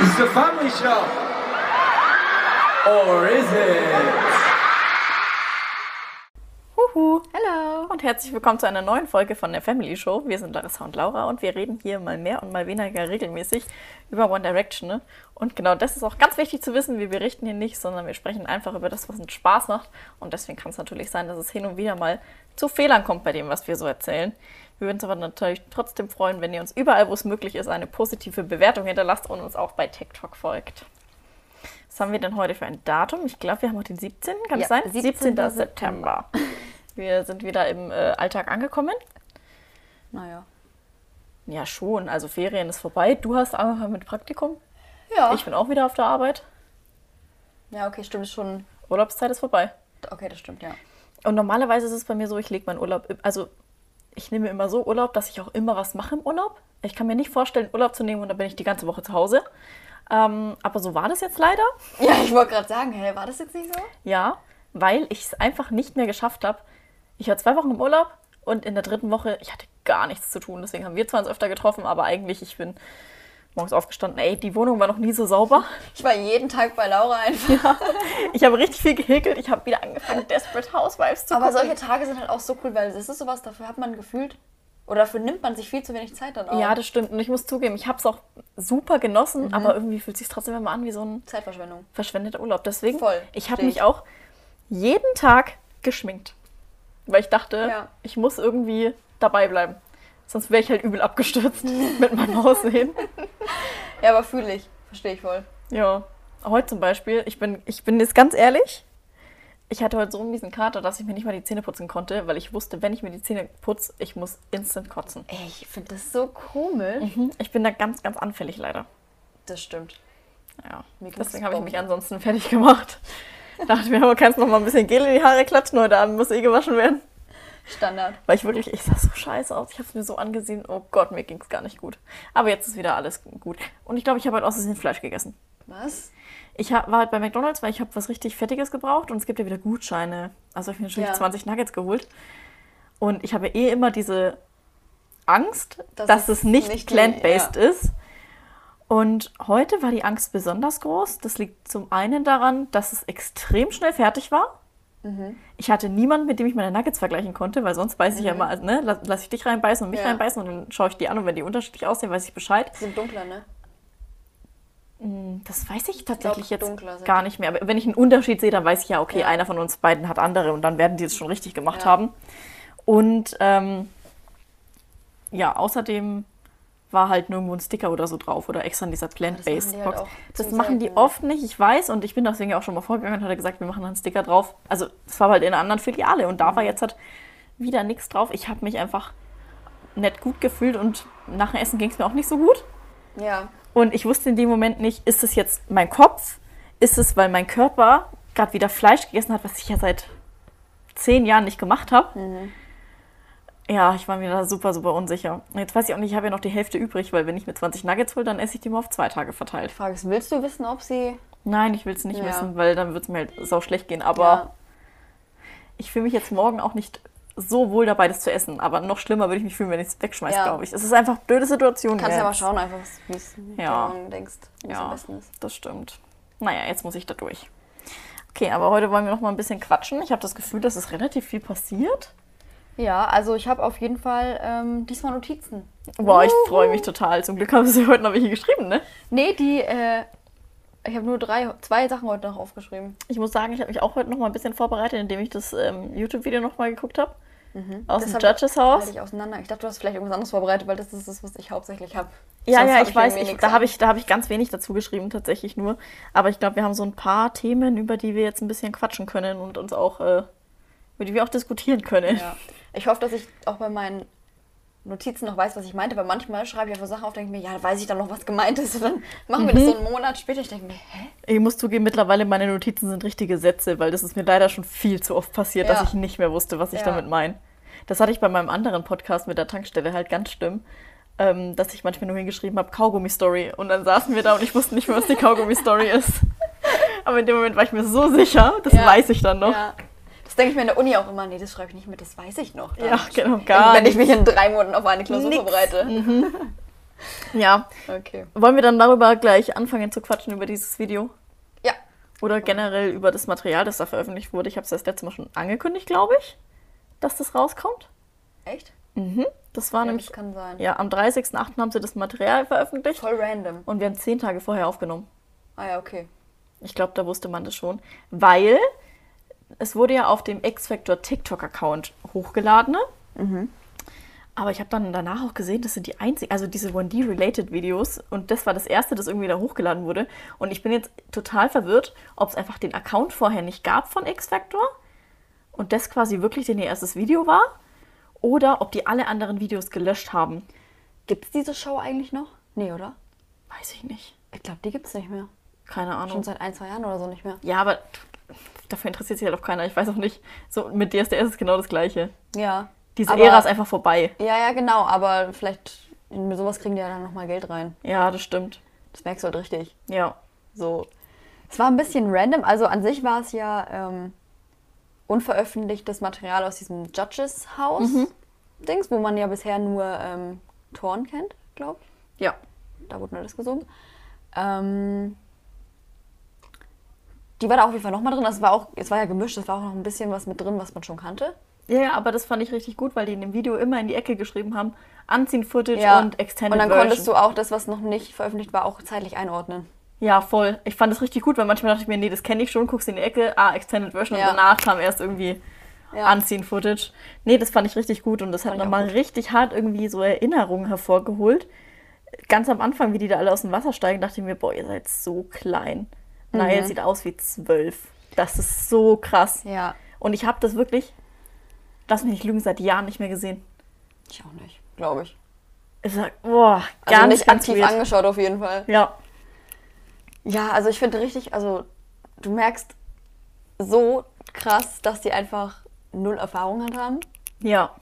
It's a family show. Or is it? Huhu. Und herzlich willkommen zu einer neuen Folge von der Family Show. Wir sind Larissa und Laura und wir reden hier mal mehr und mal weniger regelmäßig über One Direction. Ne? Und genau das ist auch ganz wichtig zu wissen. Wir berichten hier nicht, sondern wir sprechen einfach über das, was uns Spaß macht. Und deswegen kann es natürlich sein, dass es hin und wieder mal zu Fehlern kommt bei dem, was wir so erzählen. Wir würden uns aber natürlich trotzdem freuen, wenn ihr uns überall, wo es möglich ist, eine positive Bewertung hinterlasst und uns auch bei TikTok folgt. Was haben wir denn heute für ein Datum? Ich glaube, wir haben heute den 17. Kann Ja, es sein? 17. September. Wir sind wieder im äh, Alltag angekommen. Naja. Ja, schon. Also Ferien ist vorbei. Du hast angefangen mit Praktikum. Ja. Ich bin auch wieder auf der Arbeit. ja, okay, stimmt schon. Urlaubszeit ist vorbei. Okay, das stimmt, ja. Und normalerweise ist es bei mir so, ich lege meinen Urlaub, also ich nehme immer so Urlaub, dass ich auch immer was mache im Urlaub. Ich kann mir nicht vorstellen, Urlaub zu nehmen und dann bin ich die ganze Woche zu Hause. Ähm, aber so war das jetzt leider. Ja, ich wollte gerade sagen, hä, war das jetzt nicht so? Ja, weil ich es einfach nicht mehr geschafft habe. Ich war zwei Wochen im Urlaub und in der dritten Woche, ich hatte gar nichts zu tun. Deswegen haben wir zwar uns öfter getroffen, aber eigentlich, ich bin morgens aufgestanden, ey, die Wohnung war noch nie so sauber. Ich war jeden Tag bei Laura einfach. Ich habe richtig viel gehäkelt. Ich habe wieder angefangen, Desperate Housewives zu Aber gucken. solche Tage sind halt auch so cool, weil das ist sowas, dafür hat man gefühlt, oder dafür nimmt man sich viel zu wenig Zeit dann auch. Ja, das stimmt. Und ich muss zugeben, ich habe es auch super genossen, aber irgendwie fühlt es sich trotzdem immer an wie so ein Zeitverschwendung. verschwendeter Urlaub. Deswegen, Voll, ich habe mich ich. auch jeden Tag geschminkt. Weil ich dachte, Ja. ich muss irgendwie dabei bleiben. Sonst wäre ich halt übel abgestürzt mit meinem Aussehen. Ja, aber fühle ich. Verstehe ich voll. Ja, heute zum Beispiel, ich bin, ich bin jetzt ganz ehrlich, ich hatte heute so einen miesen Kater, dass ich mir nicht mal die Zähne putzen konnte, weil ich wusste, wenn ich mir die Zähne putze, ich muss instant kotzen. Ey, ich finde das so komisch. Mhm. Ich bin da ganz, ganz anfällig leider. Das stimmt. Ja, deswegen habe ich mich ansonsten fertig gemacht. Dachte mir, aber kannst noch mal ein bisschen Gel in die Haare klatschen, heute Abend muss eh gewaschen werden. Standard. Weil ich wirklich, ich sah so scheiße aus. Ich habe es mir so angesehen, oh Gott, mir ging es gar nicht gut. Aber jetzt ist wieder alles gut. Und ich glaube, ich habe halt Versehen Fleisch gegessen. Was? Ich hab, war halt bei McDonalds, weil ich habe was richtig Fettiges gebraucht und es gibt ja wieder Gutscheine. Also habe ich mir natürlich Ja. 20 Nuggets geholt. Und ich habe eh immer diese Angst, Dass dass, es es nicht, nicht- plant-based ja. ist. Und heute war die Angst besonders groß. Das liegt zum einen daran, dass es extrem schnell fertig war. Mhm. Ich hatte niemanden, mit dem ich meine Nuggets vergleichen konnte, weil sonst weiß ich ja immer, also, ne, lass, lass ich dich reinbeißen und mich Ja. reinbeißen und dann schaue ich die an und wenn die unterschiedlich aussehen, weiß ich Bescheid. Die sind dunkler, ne? Das weiß ich tatsächlich glaub, jetzt gar nicht mehr. Aber wenn ich einen Unterschied sehe, dann weiß ich ja, okay, Ja. einer von uns beiden hat andere und dann werden die es schon richtig gemacht Ja. haben. Und ähm, ja, außerdem war halt nirgendwo ein Sticker oder so drauf oder extra in dieser Plant-Based halt Box. auch das machen die selten. oft nicht, ich weiß, und ich bin deswegen auch schon mal vorgegangen und hatte gesagt, wir machen einen Sticker drauf. Also es war halt in einer anderen Filiale und Mhm. da war jetzt halt wieder nichts drauf. Ich habe mich einfach nett gut gefühlt und nach dem Essen ging es mir auch nicht so gut. Ja. Und ich wusste in dem Moment nicht, ist es jetzt mein Kopf? Ist es, weil mein Körper gerade wieder Fleisch gegessen hat, was ich ja seit zehn Jahren nicht gemacht habe? Mhm. Ja, ich war mir da super, super unsicher. Jetzt weiß ich auch nicht, ich habe ja noch die Hälfte übrig, weil wenn ich mir 20 Nuggets hole, dann esse ich die mal auf zwei Tage verteilt. Frage ist, willst du wissen, ob sie. Nein, ich will es nicht Ja. wissen, weil dann wird es mir halt sau schlecht gehen. Aber Ja. ich fühle mich jetzt morgen auch nicht so wohl dabei, das zu essen. Aber noch schlimmer würde ich mich fühlen, wenn ich es wegschmeiße, Ja. glaube ich. Es ist einfach eine blöde Situation. Kannst ja mal jetzt. schauen, einfach, wie es Ja. du denkst, wie Ja, am besten ist. das stimmt. Naja, jetzt muss ich da durch. Okay, aber heute wollen wir noch mal ein bisschen quatschen. Ich habe das Gefühl, dass es relativ viel passiert. Ja, also ich habe auf jeden Fall ähm, diesmal Notizen. Boah, ich freue mich total. Zum Glück haben sie heute noch welche geschrieben, ne? Nee, die, äh, ich habe nur drei, zwei Sachen heute noch aufgeschrieben. Ich muss sagen, ich habe mich auch heute noch mal ein bisschen vorbereitet, indem ich das ähm, YouTube-Video noch mal geguckt habe. Aus dem Deshalb Judges halte Haus. ich auseinander. Ich dachte, du hast vielleicht irgendwas anderes vorbereitet, weil das ist das, was ich hauptsächlich habe. Ja, Sonst ja, hab ich weiß, ich, da habe ich, da hab ich ganz wenig dazu geschrieben, tatsächlich nur. Aber ich glaube, wir haben so ein paar Themen, über die wir jetzt ein bisschen quatschen können und uns auch, äh, über die wir auch diskutieren können. Ja. Ich hoffe, dass ich auch bei meinen Notizen noch weiß, was ich meinte, weil manchmal schreibe ich einfach Sachen auf, denke mir, ja, da weiß ich dann noch, was gemeint ist. Und dann machen wir das so einen Monat später. Ich denke mir, hä? Ich muss zugeben, mittlerweile meine Notizen sind richtige Sätze, weil das ist mir leider schon viel zu oft passiert, Ja. dass ich nicht mehr wusste, was ich Ja. damit meine. Das hatte ich bei meinem anderen Podcast mit der Tankstelle halt ganz schlimm, ähm, dass ich manchmal nur hingeschrieben habe, Kaugummi-Story. Und dann saßen wir da und ich wusste nicht mehr, was die Kaugummi-Story ist. Aber in dem Moment war ich mir so sicher, das Ja. weiß ich dann noch. Ja. Das denke ich mir in der Uni auch immer, nee, das schreibe ich nicht mit, das weiß ich noch. Ja, genau, gar Wenn ich nicht. mich in drei Monaten auf eine Klausur Nix. vorbereite. Ja. Okay. Wollen wir dann darüber gleich anfangen zu quatschen über dieses Video? Ja. Oder generell über das Material, das da veröffentlicht wurde? Ich habe es das letzte Mal schon angekündigt, glaube ich, dass das rauskommt. Echt? Mhm. Das war Ja, nämlich. das kann sein. Ja, am 30.08. haben sie das Material veröffentlicht Voll random. und wir haben zehn Tage vorher aufgenommen. Ah ja, okay. Ich glaube, da wusste man das schon. Weil es wurde ja auf dem X-Factor TikTok-Account hochgeladen. ne? Aber ich habe dann danach auch gesehen, das sind die einzigen, also diese 1D-related Videos. Und das war das erste, das irgendwie da hochgeladen wurde. Und ich bin jetzt total verwirrt, ob es einfach den Account vorher nicht gab von X-Factor und das quasi wirklich denn ihr erstes Video war. Oder ob die alle anderen Videos gelöscht haben. Gibt es diese Show eigentlich noch? Nee, oder? Weiß ich nicht. Ich glaube, die gibt es nicht mehr. Keine Ahnung. Schon seit ein, zwei Jahren oder so nicht mehr. Ja, aber dafür interessiert sich halt auch keiner. Ich weiß auch nicht. So, mit DSDS ist genau das Gleiche. Ja. Diese Aber- Ära ist einfach vorbei. Ja, ja, genau. Aber vielleicht mit sowas kriegen die ja dann nochmal Geld rein. Ja, das stimmt. Das merkst du halt richtig. Ja. So. Es war ein bisschen random. Also an sich war es ja ähm, unveröffentlichtes Material aus diesem Judges House Dings, wo man ja bisher nur ähm, Thorn kennt, glaube ich. Ja. Da wurde nur das gesungen. Ähm, die war da auf jeden Fall nochmal drin. Das war auch, es war ja gemischt, es war auch noch ein bisschen was mit drin, was man schon kannte. Ja, ja, aber das fand ich richtig gut, weil die in dem Video immer in die Ecke geschrieben haben, Anziehen Footage Ja. und Extended Und dann Version. konntest du auch das, was noch nicht veröffentlicht war, auch zeitlich einordnen. Ja, voll. Ich fand das richtig gut, weil manchmal dachte ich mir, nee, das kenne ich schon, guckst in die Ecke, ah, Extended Version Ja. und danach kam erst irgendwie Ja. Anziehen Footage. Nee, das fand ich richtig gut und das hat Fand auch nochmal richtig hart irgendwie so Erinnerungen hervorgeholt. Ganz am Anfang, wie die da alle aus dem Wasser steigen, dachte ich mir, boah, ihr seid so klein. Mhm. Naja, sieht aus wie zwölf. Das ist so krass. Ja. Und ich habe das wirklich, lass mich nicht lügen, seit Jahren nicht mehr gesehen. Ich auch nicht, glaube ich. Ich sag, boah, Also ganz, nicht ganz aktiv weird. angeschaut auf jeden Fall. Ja, Ja, also ich finde richtig, also du merkst so krass, dass die einfach null Erfahrung halt haben. ja,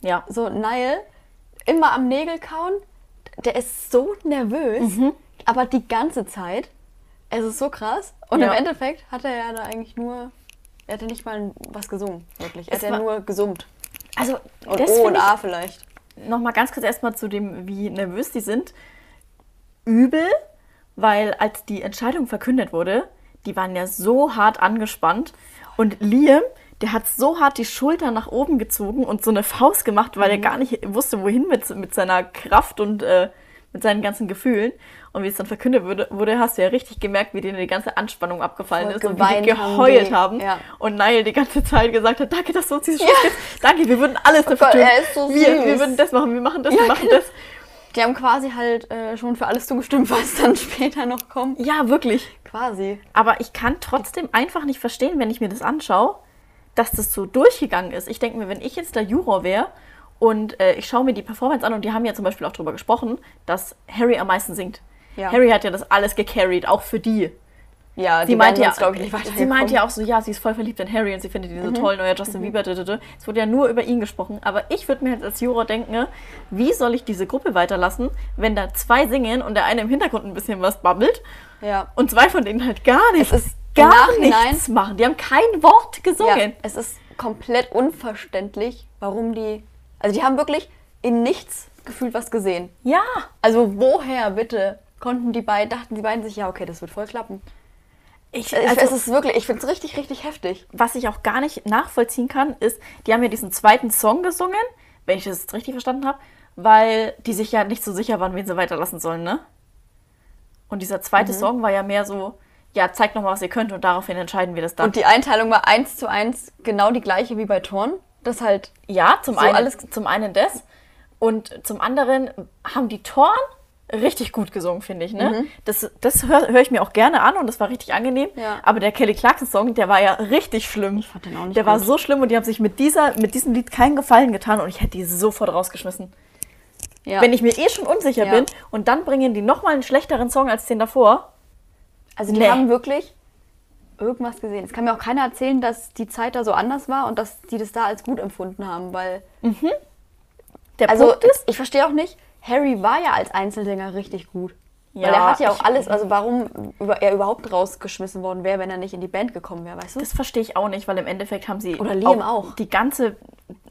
ja. So, Niall, immer am Nägel kauen, der ist so nervös, Mhm. aber die ganze Zeit. Es ist so krass. Und Ja. im Endeffekt hat er ja da eigentlich nur, er hatte nicht mal was gesungen, wirklich. Er Es hat ja nur gesummt. Also, Und das O und A vielleicht. nochmal ganz kurz erstmal zu dem, wie nervös die sind. Übel, weil als die Entscheidung verkündet wurde, die waren ja so hart angespannt. Und Liam, der hat so hart die Schulter nach oben gezogen und so eine Faust gemacht, weil er gar nicht wusste, wohin mit, mit seiner Kraft und äh, mit seinen ganzen Gefühlen. Und wie es dann verkündet wurde, wurde, hast du ja richtig gemerkt, wie denen die ganze Anspannung abgefallen Voll ist und wie die geweint haben geheult die, haben. ja. Und Niall die ganze Zeit gesagt hat, danke, dass du uns diese Chance gibst. Danke, wir würden alles dafür Gott, tun. er ist so wir, süß. wir würden das machen, wir machen das, Ja, wir machen genau. das. Die haben quasi halt äh, schon für alles zugestimmt, was dann später noch kommt. Ja, wirklich. Quasi. Aber ich kann trotzdem einfach nicht verstehen, wenn ich mir das anschaue, dass das so durchgegangen ist. Ich denke mir, wenn ich jetzt der Juror wäre und äh, ich schaue mir die Performance an und die haben ja zum Beispiel auch darüber gesprochen, dass Harry am meisten singt. Ja. Harry hat ja das alles gecarried, auch für die. Ja, Sie meinte, ja, sie meinte ja auch so, ja, sie ist voll verliebt in Harry und sie findet ihn so toll, neuer Justin Bieber. d- d- d. Es wurde ja nur über ihn gesprochen. Aber ich würde mir halt als Juror denken, ne, wie soll ich diese Gruppe weiterlassen, wenn da zwei singen und der eine im Hintergrund ein bisschen was babbelt Ja. und zwei von denen halt gar nichts, Es ist gar nichts machen. Die haben kein Wort ja. gesungen. Es ist komplett unverständlich, warum die. Also, die haben wirklich in nichts gefühlt was gesehen. Ja. Also, woher bitte konnten die beiden, dachten die beiden sich, ja, okay, das wird voll klappen. Ich, also, es ist wirklich, ich finde es richtig, richtig heftig. was ich auch gar nicht nachvollziehen kann, ist, die haben ja diesen zweiten Song gesungen, wenn ich das richtig verstanden habe, weil die sich ja nicht so sicher waren, wen sie weiterlassen sollen, ne? Und dieser Mhm. zweite Song war ja mehr so, ja, zeigt noch mal, was ihr könnt und daraufhin entscheiden wir das dann. Und die Einteilung war eins zu eins genau die gleiche wie bei Thorn. Das halt, ja, zum, so einen, alles- zum einen das und zum anderen haben die Toren richtig gut gesungen, finde ich, Mhm. ne? Das, das höre hör ich mir auch gerne an und das war richtig angenehm. Ja. Aber der Kelly Clarkson-Song, der war ja richtig schlimm. Ich fand den auch nicht Der war gut. so schlimm und die haben sich mit, dieser, mit diesem Lied keinen Gefallen getan und ich hätte die sofort rausgeschmissen. ja. Wenn ich mir eh schon unsicher Ja. bin und dann bringen die nochmal einen schlechteren Song als den davor. Also die Nee. haben wirklich irgendwas gesehen. Es kann mir auch keiner erzählen, dass die Zeit da so anders war und dass die das da als gut empfunden haben, weil Der also Punkt ist, ich verstehe auch nicht, Harry war ja als Einzelsänger richtig gut. weil Ja, er hat ja auch ich- alles, also warum er überhaupt rausgeschmissen worden wäre, wenn er nicht in die Band gekommen wäre, weißt du? das verstehe ich auch nicht, weil im Endeffekt haben sie Oder Liam auch. die ganze,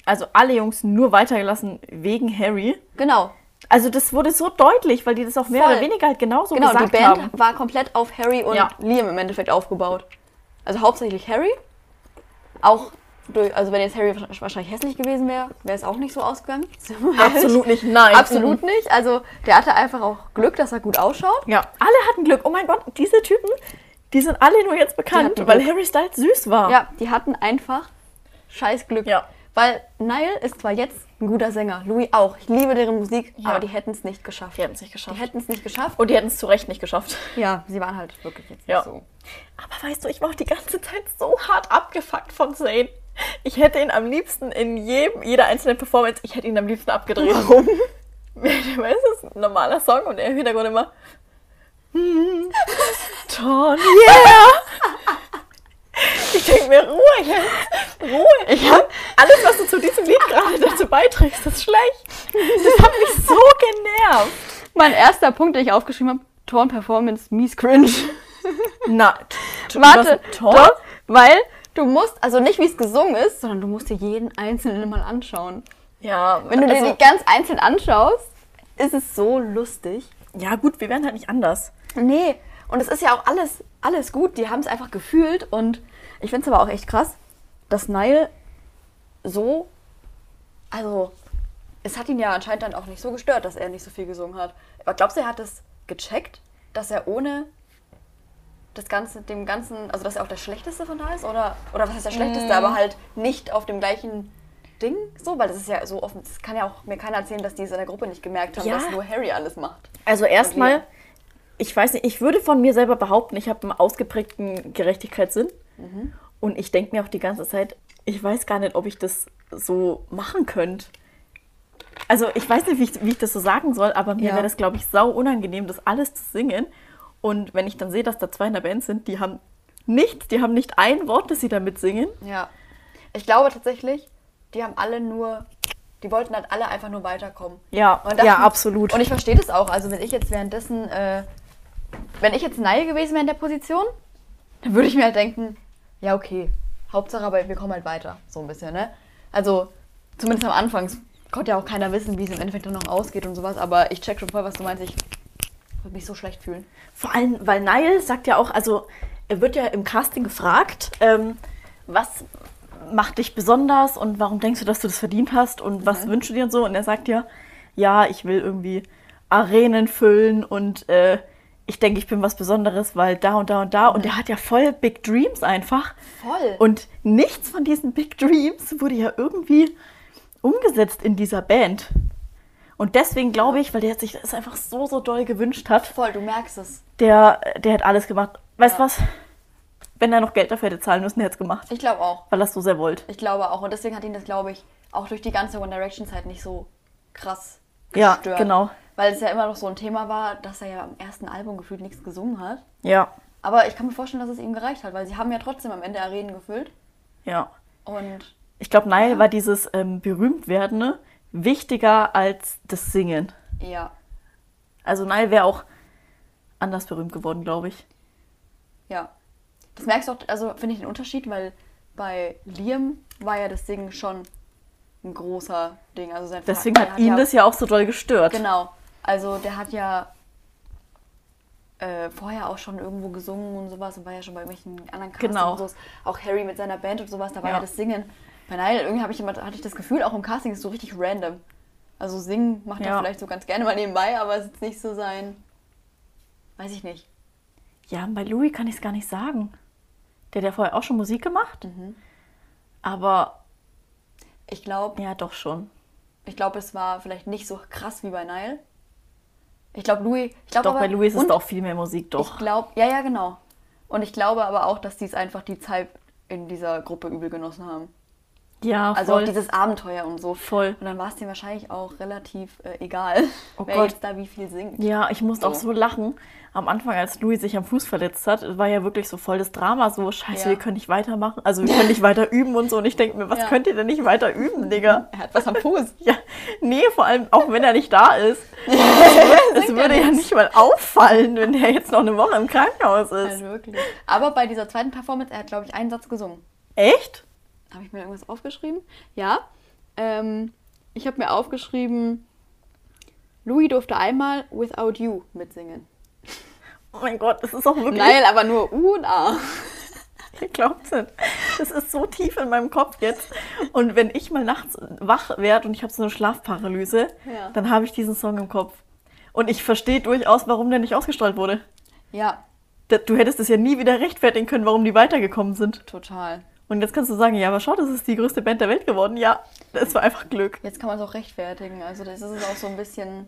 also alle Jungs nur weitergelassen wegen Harry. genau. Also das wurde so deutlich, weil die das auch mehr Voll. oder weniger halt genauso Genau, die gesagt Band haben. war komplett auf Harry und Ja. Liam im Endeffekt aufgebaut. Also hauptsächlich Harry. Auch durch, also wenn jetzt Harry wahrscheinlich hässlich gewesen wäre, wäre es auch nicht so ausgegangen. Absolut nicht, nein. Absolut nicht. Also der hatte einfach auch Glück, dass er gut ausschaut. Ja, alle hatten Glück. Oh mein Gott, diese Typen, die sind alle nur jetzt bekannt, weil Glück. Harry Styles süß war. Ja, die hatten einfach scheiß Glück. Ja. Weil Niall ist zwar jetzt ein guter Sänger, Louis auch. Ich liebe deren Musik, Ja. aber die hätten es nicht geschafft. Die hätten es nicht Die geschafft. hätten es nicht geschafft. Und die hätten es zu Recht nicht geschafft. Ja, sie waren halt wirklich jetzt Ja. nicht so. Aber weißt du, ich war auch die ganze Zeit so hart abgefuckt von Zayn. Ich hätte ihn am liebsten in jedem, jeder einzelnen Performance, ich hätte ihn am liebsten abgedreht. Warum? Weißt du, das ist ein normaler Song und er im Hintergrund immer. "Hmm, Ton, yeah! Ich denke mir, Ruhe jetzt, Ruhe. Ich hab alles, was du zu diesem Lied gerade dazu beiträgst, ist schlecht. Das hat mich so genervt. Mein erster Punkt, den ich aufgeschrieben habe, Torn Performance, mies cringe. Na, Warte, doch, weil du musst, also nicht wie es gesungen ist, sondern du musst dir jeden einzelnen mal anschauen. Ja, Wenn du dir also- die ganz einzeln anschaust, ist es so lustig. Ja, gut, wir werden halt nicht anders. Nee, und es ist ja auch alles, alles gut. Die haben es einfach gefühlt und ich finde es aber auch echt krass, dass Niall so, also es hat ihn ja anscheinend dann auch nicht so gestört, dass er nicht so viel gesungen hat. Aber glaubst du, er hat es gecheckt, dass er ohne das Ganze, dem Ganzen, also dass er auch der Schlechteste von da ist? Oder, oder was heißt der Schlechteste, aber halt nicht auf dem gleichen Ding so? Weil das ist ja so offen, das kann ja auch mir keiner erzählen, dass die es in der Gruppe nicht gemerkt haben, Ja. dass nur Harry alles macht. Also erstmal, ich weiß nicht, ich würde von mir selber behaupten, ich habe einen ausgeprägten Gerechtigkeitssinn. Und ich denke mir auch die ganze Zeit, ich weiß gar nicht, ob ich das so machen könnte. Also ich weiß nicht, wie ich, wie ich das so sagen soll, aber mir Ja. wäre das, glaube ich, sau unangenehm, das alles zu singen. Und wenn ich dann sehe, dass da zwei in der Band sind, die haben nichts, die haben nicht ein Wort, das sie damit singen. Ja. Ich glaube tatsächlich, die haben alle nur, die wollten halt alle einfach nur weiterkommen. Ja, dachten- ja, absolut. Und ich verstehe das auch. Also wenn ich jetzt währenddessen, äh, wenn ich jetzt Neil gewesen wäre in der Position, dann würde ich mir halt denken, ja okay, Hauptsache, aber wir kommen halt weiter. So ein bisschen, ne? Also zumindest am Anfang. Konnte ja auch keiner wissen, wie es im Endeffekt dann noch ausgeht und sowas. Aber ich check schon voll, was du meinst. Ich würde mich so schlecht fühlen. Vor allem, weil Niall sagt ja auch, also er wird ja im Casting gefragt, ähm, was macht dich besonders und warum denkst du, dass du das verdient hast und was wünschst du dir und so. Und er sagt ja, ja, ich will irgendwie Arenen füllen und äh, ich denke, ich bin was Besonderes, weil da und da und da. Und er hat ja voll Big Dreams einfach. Voll. Und nichts von diesen Big Dreams wurde ja irgendwie umgesetzt in dieser Band. Und deswegen glaube ich, weil der sich das einfach so, so doll gewünscht hat, Voll, du merkst es. der, der hat alles gemacht. Weißt du Ja. was? Wenn er noch Geld dafür hätte zahlen müssen, hätte es gemacht. Ich glaube auch. Weil er es so sehr wollte. Ich glaube auch. Und deswegen hat ihn das, glaube ich, auch durch die ganze One Direction Zeit nicht so krass Ja, gestört. genau. Weil es ja immer noch so ein Thema war, dass er ja am ersten Album gefühlt nichts gesungen hat. Ja, Aber ich kann mir vorstellen, dass es ihm gereicht hat, weil sie haben ja trotzdem am Ende Arenen gefüllt. ja. Und Ich glaube, Niall war dieses ähm, Berühmtwerdende wichtiger als das Singen. ja, Also Niall wäre auch anders berühmt geworden, glaube ich. ja. Das merkst du auch, also finde ich den Unterschied, weil bei Liam war ja das Singen schon ein großer Ding. Also sein Deswegen Vater hat ihn das ja auch so doll gestört. Genau. Also der hat ja äh, vorher auch schon irgendwo gesungen und sowas und war ja schon bei irgendwelchen anderen Castings Genau. und sowas. Auch Harry mit seiner Band und sowas, da war Ja. ja, das Singen. Bei Niall irgendwie habe ich immer, hatte ich das Gefühl, auch im Casting ist so richtig random. Also singen macht er Ja. vielleicht so ganz gerne mal nebenbei, aber es ist nicht so sein. Weiß ich nicht. Ja, bei Louis kann ich es gar nicht sagen. Der hat ja vorher auch schon Musik gemacht. Mhm. Aber Ich glaube, ja, doch schon. ich glaube, es war vielleicht nicht so krass wie bei Niall. Ich glaube, Louis. Ich glaube Doch, aber, bei Louis ist auch viel mehr Musik, Ich doch. glaube, ja, ja, genau. Und ich glaube aber auch, dass die es einfach die Zeit in dieser Gruppe übel genossen haben. Ja, Also voll. auch dieses Abenteuer und so. Voll. Und dann war es denen wahrscheinlich auch relativ äh, egal, Oh wer Gott. jetzt da wie viel singt. Ja, ich musste auch So. so lachen. Am Anfang, als Louis sich am Fuß verletzt hat, war ja wirklich so voll das Drama, so, scheiße, Ja. wir können nicht weitermachen. Also wir können nicht weiter üben und so. Und ich denke mir, was Ja. könnt ihr denn nicht weiter üben, Digga? Er hat was am Fuß. Ja, nee, vor allem auch wenn er nicht da ist. Es würde, ja nicht mal auffallen, wenn der jetzt noch eine Woche im Krankenhaus ist. Also wirklich. Aber bei dieser zweiten Performance, er hat, glaube ich, einen Satz gesungen. Echt? Habe ich mir irgendwas aufgeschrieben? Ja. Ähm, ich habe mir aufgeschrieben, Louis durfte einmal Without You mitsingen. Oh mein Gott, das ist auch wirklich. Nein, aber nur U und A. Ihr glaubt's nicht. Das ist so tief in meinem Kopf jetzt. Und wenn ich mal nachts wach werde und ich habe so eine Schlafparalyse, Ja. dann habe ich diesen Song im Kopf. Und ich verstehe durchaus, warum der nicht ausgestrahlt wurde. Ja, Du hättest es ja nie wieder rechtfertigen können, warum die weitergekommen sind. total. Und jetzt kannst du sagen, ja, aber schau, das ist die größte Band der Welt geworden. Ja, das war einfach Glück. Jetzt kann man es auch rechtfertigen. Also das ist auch so ein bisschen.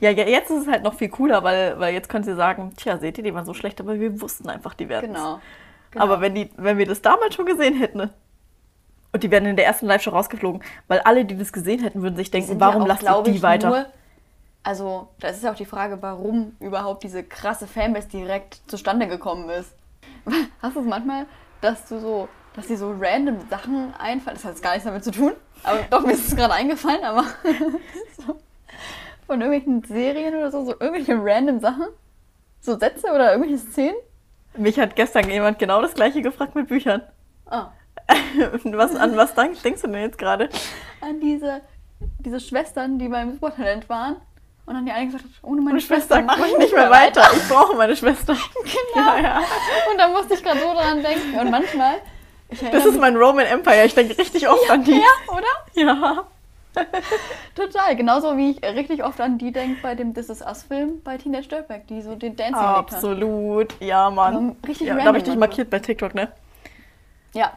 Ja, ja, jetzt ist es halt noch viel cooler, weil, weil jetzt können sie sagen, tja, seht ihr, die waren so schlecht, aber wir wussten einfach, die werden Genau. genau. Aber wenn, die, wenn wir das damals schon gesehen hätten, ne? und die werden in der ersten Live-Show rausgeflogen, weil alle, die das gesehen hätten, würden sich denken, warum ja auch, lasst ihr die ich, weiter? Nur, also, da ist ja auch die Frage, warum überhaupt diese krasse Fanbase direkt zustande gekommen ist. Hast du es manchmal, dass du so, dass dir so random Sachen einfallen? Das hat jetzt gar nichts damit zu tun, aber doch, mir ist es gerade eingefallen, aber so, von irgendwelchen Serien oder so, so irgendwelche random Sachen? So Sätze oder irgendwelche Szenen? Mich hat gestern jemand genau das gleiche gefragt mit Büchern. Ah, was, an was denk- denkst du denn jetzt gerade? an diese, diese Schwestern, die beim Supertalent waren. Und dann die eine gesagt hat, ohne meine Meine Schwester Schwester mache ich nicht mehr weiter. Ich brauche meine Schwester. Genau. Ja, ja. Und da musste ich gerade so dran denken. Und manchmal. Das ist mein Roman Empire. Ich denke richtig oft an die. ja, oder? Ja. Total. Genauso wie ich richtig oft an die denke bei dem This Is Us-Film bei Teenage Dirtbag, die so den Dancing. Absolut. Ja, Mann. Also richtig ja, da random habe ich dich markiert bei TikTok, ne? Ja.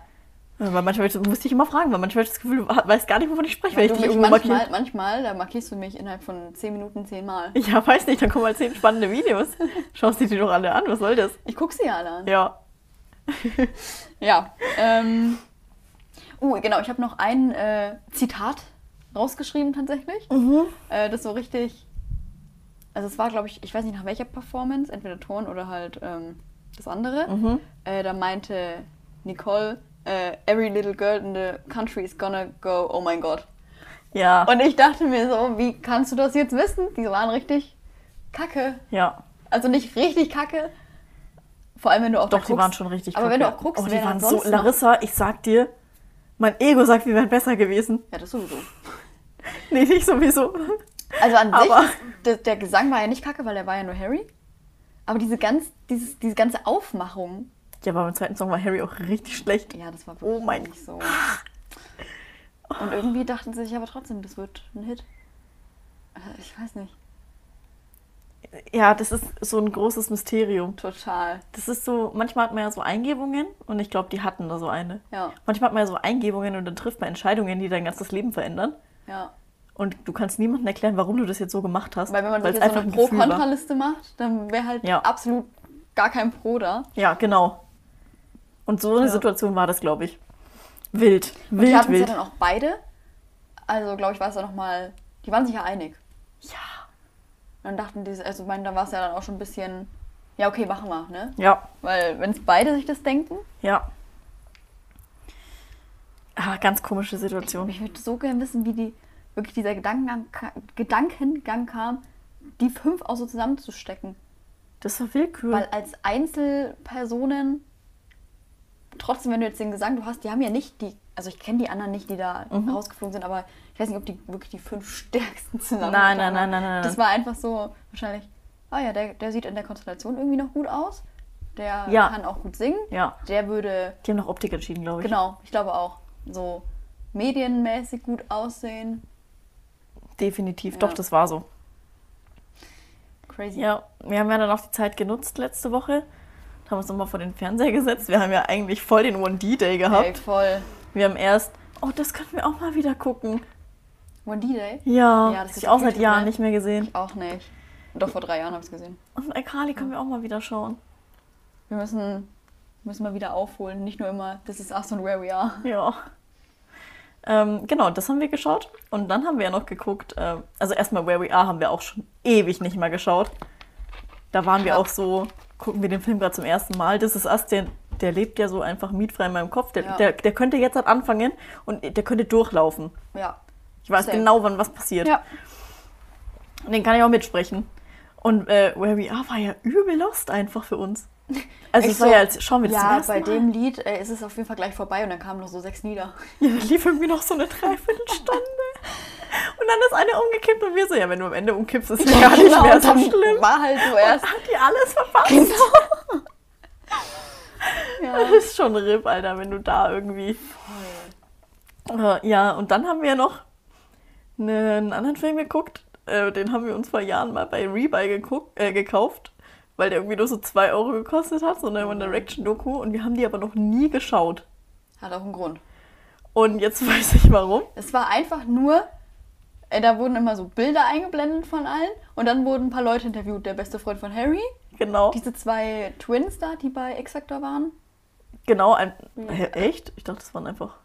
Weil manchmal musste ich immer fragen, weil manchmal habe ich das Gefühl, du weißt gar nicht, wovon ich spreche, wenn Du ich dich irgendwo manchmal, markiere. manchmal, da markierst du mich innerhalb von 10 Minuten 10 Mal. Ja, weiß nicht, dann kommen halt zehn spannende Videos. Schaust dir die doch alle an, was soll das? Ich gucke sie ja alle an. Ja. Ja. Ähm, uh, genau, ich habe noch ein äh, Zitat rausgeschrieben tatsächlich. Äh, das so richtig. Also es war, glaube ich, ich weiß nicht nach welcher Performance, entweder Ton oder halt ähm, das andere. Mhm. Äh, da meinte Nicole, äh, every little girl in the country is gonna go, oh mein Gott. Ja. Und ich dachte mir so, wie kannst du das jetzt wissen? Die waren richtig kacke. ja. Also nicht richtig kacke. Vor allem, wenn du auch Doch, die guckst. waren schon richtig Aber kacke. wenn du auch guckst, oh, die waren so. Larissa, ich sag dir, mein Ego sagt, wir wären besser gewesen. Ja, das sowieso. Nee, nicht sowieso. Also an Aber- sich, der, der Gesang war ja nicht kacke, weil der war ja nur Harry. Aber diese, ganz, dieses, diese ganze Aufmachung, Ja, aber beim zweiten Song war Harry auch richtig schlecht. ja, das war wirklich Oh mein nicht so. Und irgendwie dachten sie sich aber trotzdem, das wird ein Hit. Äh, Ich weiß nicht. Ja, das ist so ein großes Mysterium. Total. Das ist so, manchmal hat man ja so Eingebungen und ich glaube, die hatten da so eine. Ja, Manchmal hat man ja so Eingebungen und dann trifft man Entscheidungen, die dein ganzes Leben verändern. ja. Und du kannst niemandem erklären, warum du das jetzt so gemacht hast. Weil wenn man es jetzt so eine war. Pro-Kontra-Liste macht, dann wäre halt Ja. absolut gar kein Pro da. Ja, genau. Und so eine Ja. Situation war das, glaube ich. Wild. Und Wild, die hatten wild. dann auch beide. Also, glaube ich, war es ja nochmal. Die waren sich ja einig. Ja. Und dann dachten die, also, ich meine, da war es ja dann auch schon ein bisschen. Ja, okay, machen wir, ne? Ja, Weil, wenn es beide sich das denken, ja. Ah, ganz komische Situation. ich würde so gerne wissen, wie die wirklich dieser Gedankengang, Gedankengang kam, die fünf auch so zusammenzustecken. Das war Willkür. Weil als Einzelpersonen, trotzdem, wenn du jetzt den Gesang, du hast, die haben ja nicht die, also ich kenne die anderen nicht, die da Mhm. rausgeflogen sind, aber ich weiß nicht, ob die wirklich die fünf stärksten zusammen Nein, nein, nein, nein, nein, Das war einfach so, wahrscheinlich, ah ja, der, der sieht in der Konstellation irgendwie noch gut aus. Der Ja. kann auch gut singen. ja, Der würde, die haben nach Optik entschieden, glaube ich. genau, ich glaube auch, so medienmäßig gut aussehen. Definitiv, Ja. doch, das war so. Crazy. Ja, wir haben ja dann auch die Zeit genutzt letzte Woche. Haben uns nochmal vor den Fernseher gesetzt. Wir haben ja eigentlich voll den One-D-Day gehabt. Ey, voll. Wir haben erst, oh, das können wir auch mal wieder gucken. One D-Day? Ja, Ja, das das habe ist ich auch seit Jahren nicht mehr gesehen. Auch nicht. Doch vor drei Jahren habe ich es gesehen. Und iCarly können wir auch mal wieder schauen. Wir müssen, müssen mal wieder aufholen. Nicht nur immer, this is us and where we are. Ja. Ähm, genau, das haben wir geschaut. Und dann haben wir ja noch geguckt, ähm, also erstmal Where We Are haben wir auch schon ewig nicht mehr geschaut. Da waren wir Ja. auch so, gucken wir den Film gerade zum ersten Mal. Das ist Us, der, der lebt ja so einfach mietfrei in meinem Kopf. Der, Ja. der, der könnte jetzt halt anfangen und der könnte durchlaufen. Ja. Ich weiß Same. genau, wann was passiert. Ja. Und Den kann ich auch mitsprechen. Und äh, Where We Are war ja übel lost einfach für uns. Also Ich es war so, ja, als schauen wir das Ja, bei Mal. dem Lied äh, ist es auf jeden Fall gleich vorbei und dann kamen noch so sechs Lieder. Ja, lief irgendwie noch so eine Dreiviertelstunde. Und dann ist eine umgekippt und wir so, ja, wenn du am Ende umkippst, ist ja gar nicht Genau, mehr und so schlimm. War halt so erst. Hat die alles verpasst? Ja. Das ist schon RIP, Alter, wenn du da irgendwie. Äh, Ja, und dann haben wir noch ne- einen anderen Film geguckt. Äh, den haben wir uns vor Jahren mal bei Rebuy geguckt, äh, gekauft, weil der irgendwie nur so 2 Euro gekostet hat, so eine One Direction Doku. Und wir haben die aber noch nie geschaut. Hat auch einen Grund. Und jetzt weiß ich warum. Es war einfach nur, äh, da wurden immer so Bilder eingeblendet von allen und dann wurden ein paar Leute interviewt. Der beste Freund von Harry, Genau. diese zwei Twins da, die bei X Factor waren. Genau, ein. Hä, echt? Ich dachte, das waren einfach.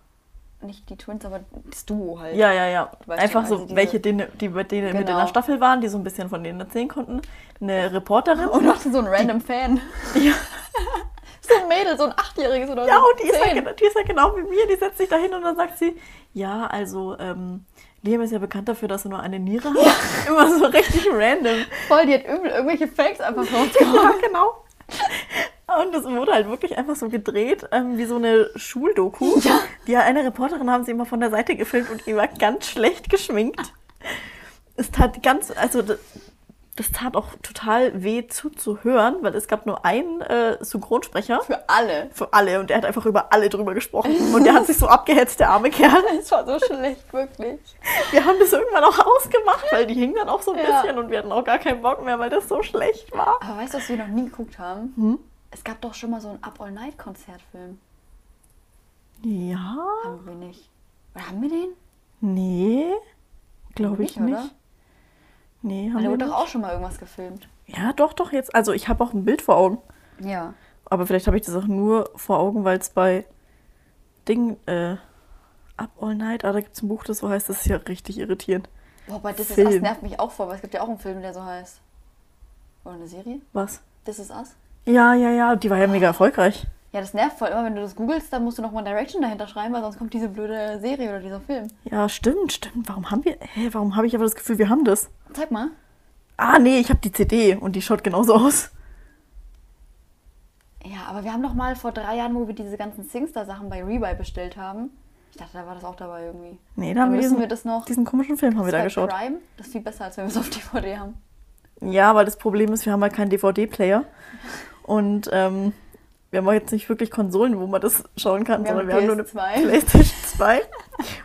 Nicht die Twins, aber das Duo halt. Ja, ja, ja. Einfach schon, so, also welche, die, die bei denen mit in Genau. der Staffel waren, die so ein bisschen von denen erzählen konnten. Eine Reporterin. Und noch so ein random Fan. Ja. So ein Mädel, so ein Achtjähriges oder Ja, so. und die ist, ja, gen- die ist ja genau wie mir. Die setzt sich da hin und dann sagt sie, ja, also, ähm, Liam ist ja bekannt dafür, dass er nur eine Niere hat. Immer so richtig random. Voll, die hat übel irgendwelche Fakes einfach ja, rausgehauen. genau. Und das wurde halt wirklich einfach so gedreht, ähm, wie so eine Schuldoku. Ja. Die eine Reporterin haben sie immer von der Seite gefilmt und die war ganz schlecht geschminkt. Es tat ganz, also das, das tat auch total weh zuzuhören, weil es gab nur einen äh, Synchronsprecher Für alle. für alle und der hat einfach über alle drüber gesprochen. Und der hat sich so abgehetzt, der arme Kerl. Es war so schlecht, wirklich. Wir haben das irgendwann auch ausgemacht, weil die hingen dann auch so ein Ja. bisschen und wir hatten auch gar keinen Bock mehr, weil das so schlecht war. Aber weißt du, was wir noch nie geguckt haben? Hm? Es gab doch schon mal so einen Up All Night Konzertfilm. Ja? Haben wir nicht. Oder haben wir den? Nee, glaube ich Nicht, oder? Nee, haben da wir wurde doch auch schon mal irgendwas gefilmt. Ja, doch, doch, jetzt. Also ich habe auch ein Bild vor Augen. Ja. Aber vielleicht habe ich das auch nur vor Augen, weil es bei Ding, äh, Up All Night, ah, da gibt es ein Buch, das so heißt, das ist ja richtig irritierend. Boah, bei This Is Film. Us nervt mich auch vor, weil es gibt ja auch einen Film, der so heißt. Oder eine Serie? Was? This Is Us? Ja, ja, ja, die war ja mega erfolgreich. Ja, das nervt voll. Immer wenn du das googelst, dann musst du noch One Direction dahinter schreiben, weil sonst kommt diese blöde Serie oder dieser Film. Ja, stimmt, stimmt. Warum haben wir, hä, warum habe ich aber das Gefühl, wir haben das? Zeig mal. Ah, nee, ich habe die CD und die schaut genauso aus. Ja, aber wir haben doch mal vor drei Jahren, wo wir diese ganzen Singstar-Sachen bei Rebuy bestellt haben. Ich dachte, da war das auch dabei irgendwie. Nee, da haben wir müssen diesen, wir das noch. diesen komischen Film haben wir da geschaut. Prime, das ist viel besser, als wenn wir es auf DVD haben. Ja, weil das Problem ist, wir haben halt keinen DVD-Player. Und ähm, wir haben auch jetzt nicht wirklich Konsolen, wo man das schauen kann, Wir sondern wir haben nur eine PS2. PlayStation 2.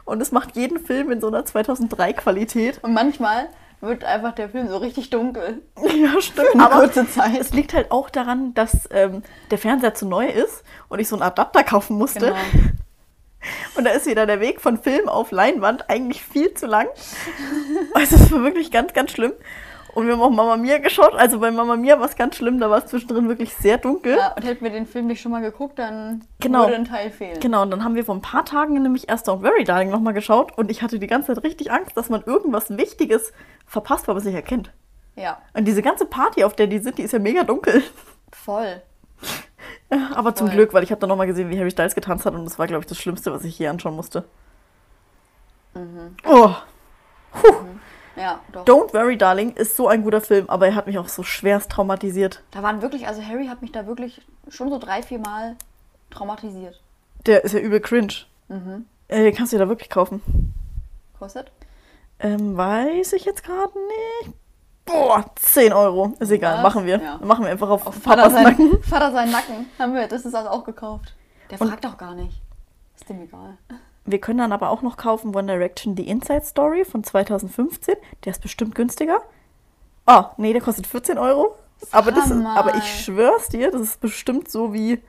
Und es macht jeden Film in so einer 2003-Qualität. Und manchmal wird einfach der Film so richtig dunkel. Ja, stimmt. Aber kurze Zeit. es liegt halt auch daran, dass ähm, der Fernseher zu neu ist und ich so einen Adapter kaufen musste. Genau. Und da ist wieder der Weg von Film auf Leinwand eigentlich viel zu lang. Also es war wirklich ganz, ganz schlimm. Und wir haben auch Mama Mia geschaut. Also bei Mama Mia war es ganz schlimm, da war es zwischendrin wirklich sehr dunkel. Ja, und hätten wir den Film nicht schon mal geguckt, dann Genau. würde ein Teil fehlen. Genau, und dann haben wir vor ein paar Tagen nämlich erst Don't Very Darling nochmal geschaut und ich hatte die ganze Zeit richtig Angst, dass man irgendwas Wichtiges verpasst, was man nicht erkennt. Ja, Und diese ganze Party, auf der die sind, die ist ja mega dunkel. voll. Aber zum Voll. Glück, weil ich habe dann nochmal gesehen, wie Harry Styles getanzt hat und das war, glaube ich, das Schlimmste, was ich je anschauen musste. Mhm. Oh, Ja, doch. Don't Worry Darling ist so ein guter Film, aber er hat mich auch so schwerst traumatisiert. Da waren wirklich, also Harry hat mich da wirklich schon so drei, vier Mal traumatisiert. Der ist ja übel cringe. Mhm. Äh, den kannst du dir da wirklich kaufen. Kostet? Ähm, weiß ich jetzt gerade nicht. Boah, 10 Euro. Ist egal, Was? machen wir. Ja. Machen wir einfach auf, Auf Vater, Papas sein, Nacken. Vater seinen Nacken. Haben wir, das ist also auch gekauft. Der Und- fragt auch gar nicht. Ist dem egal. Wir können dann aber auch noch kaufen One Direction The Inside Story von 2015. Der ist bestimmt günstiger. Oh, nee, der kostet 14 Euro. Aber, das, aber ich schwör's dir, das ist bestimmt so wie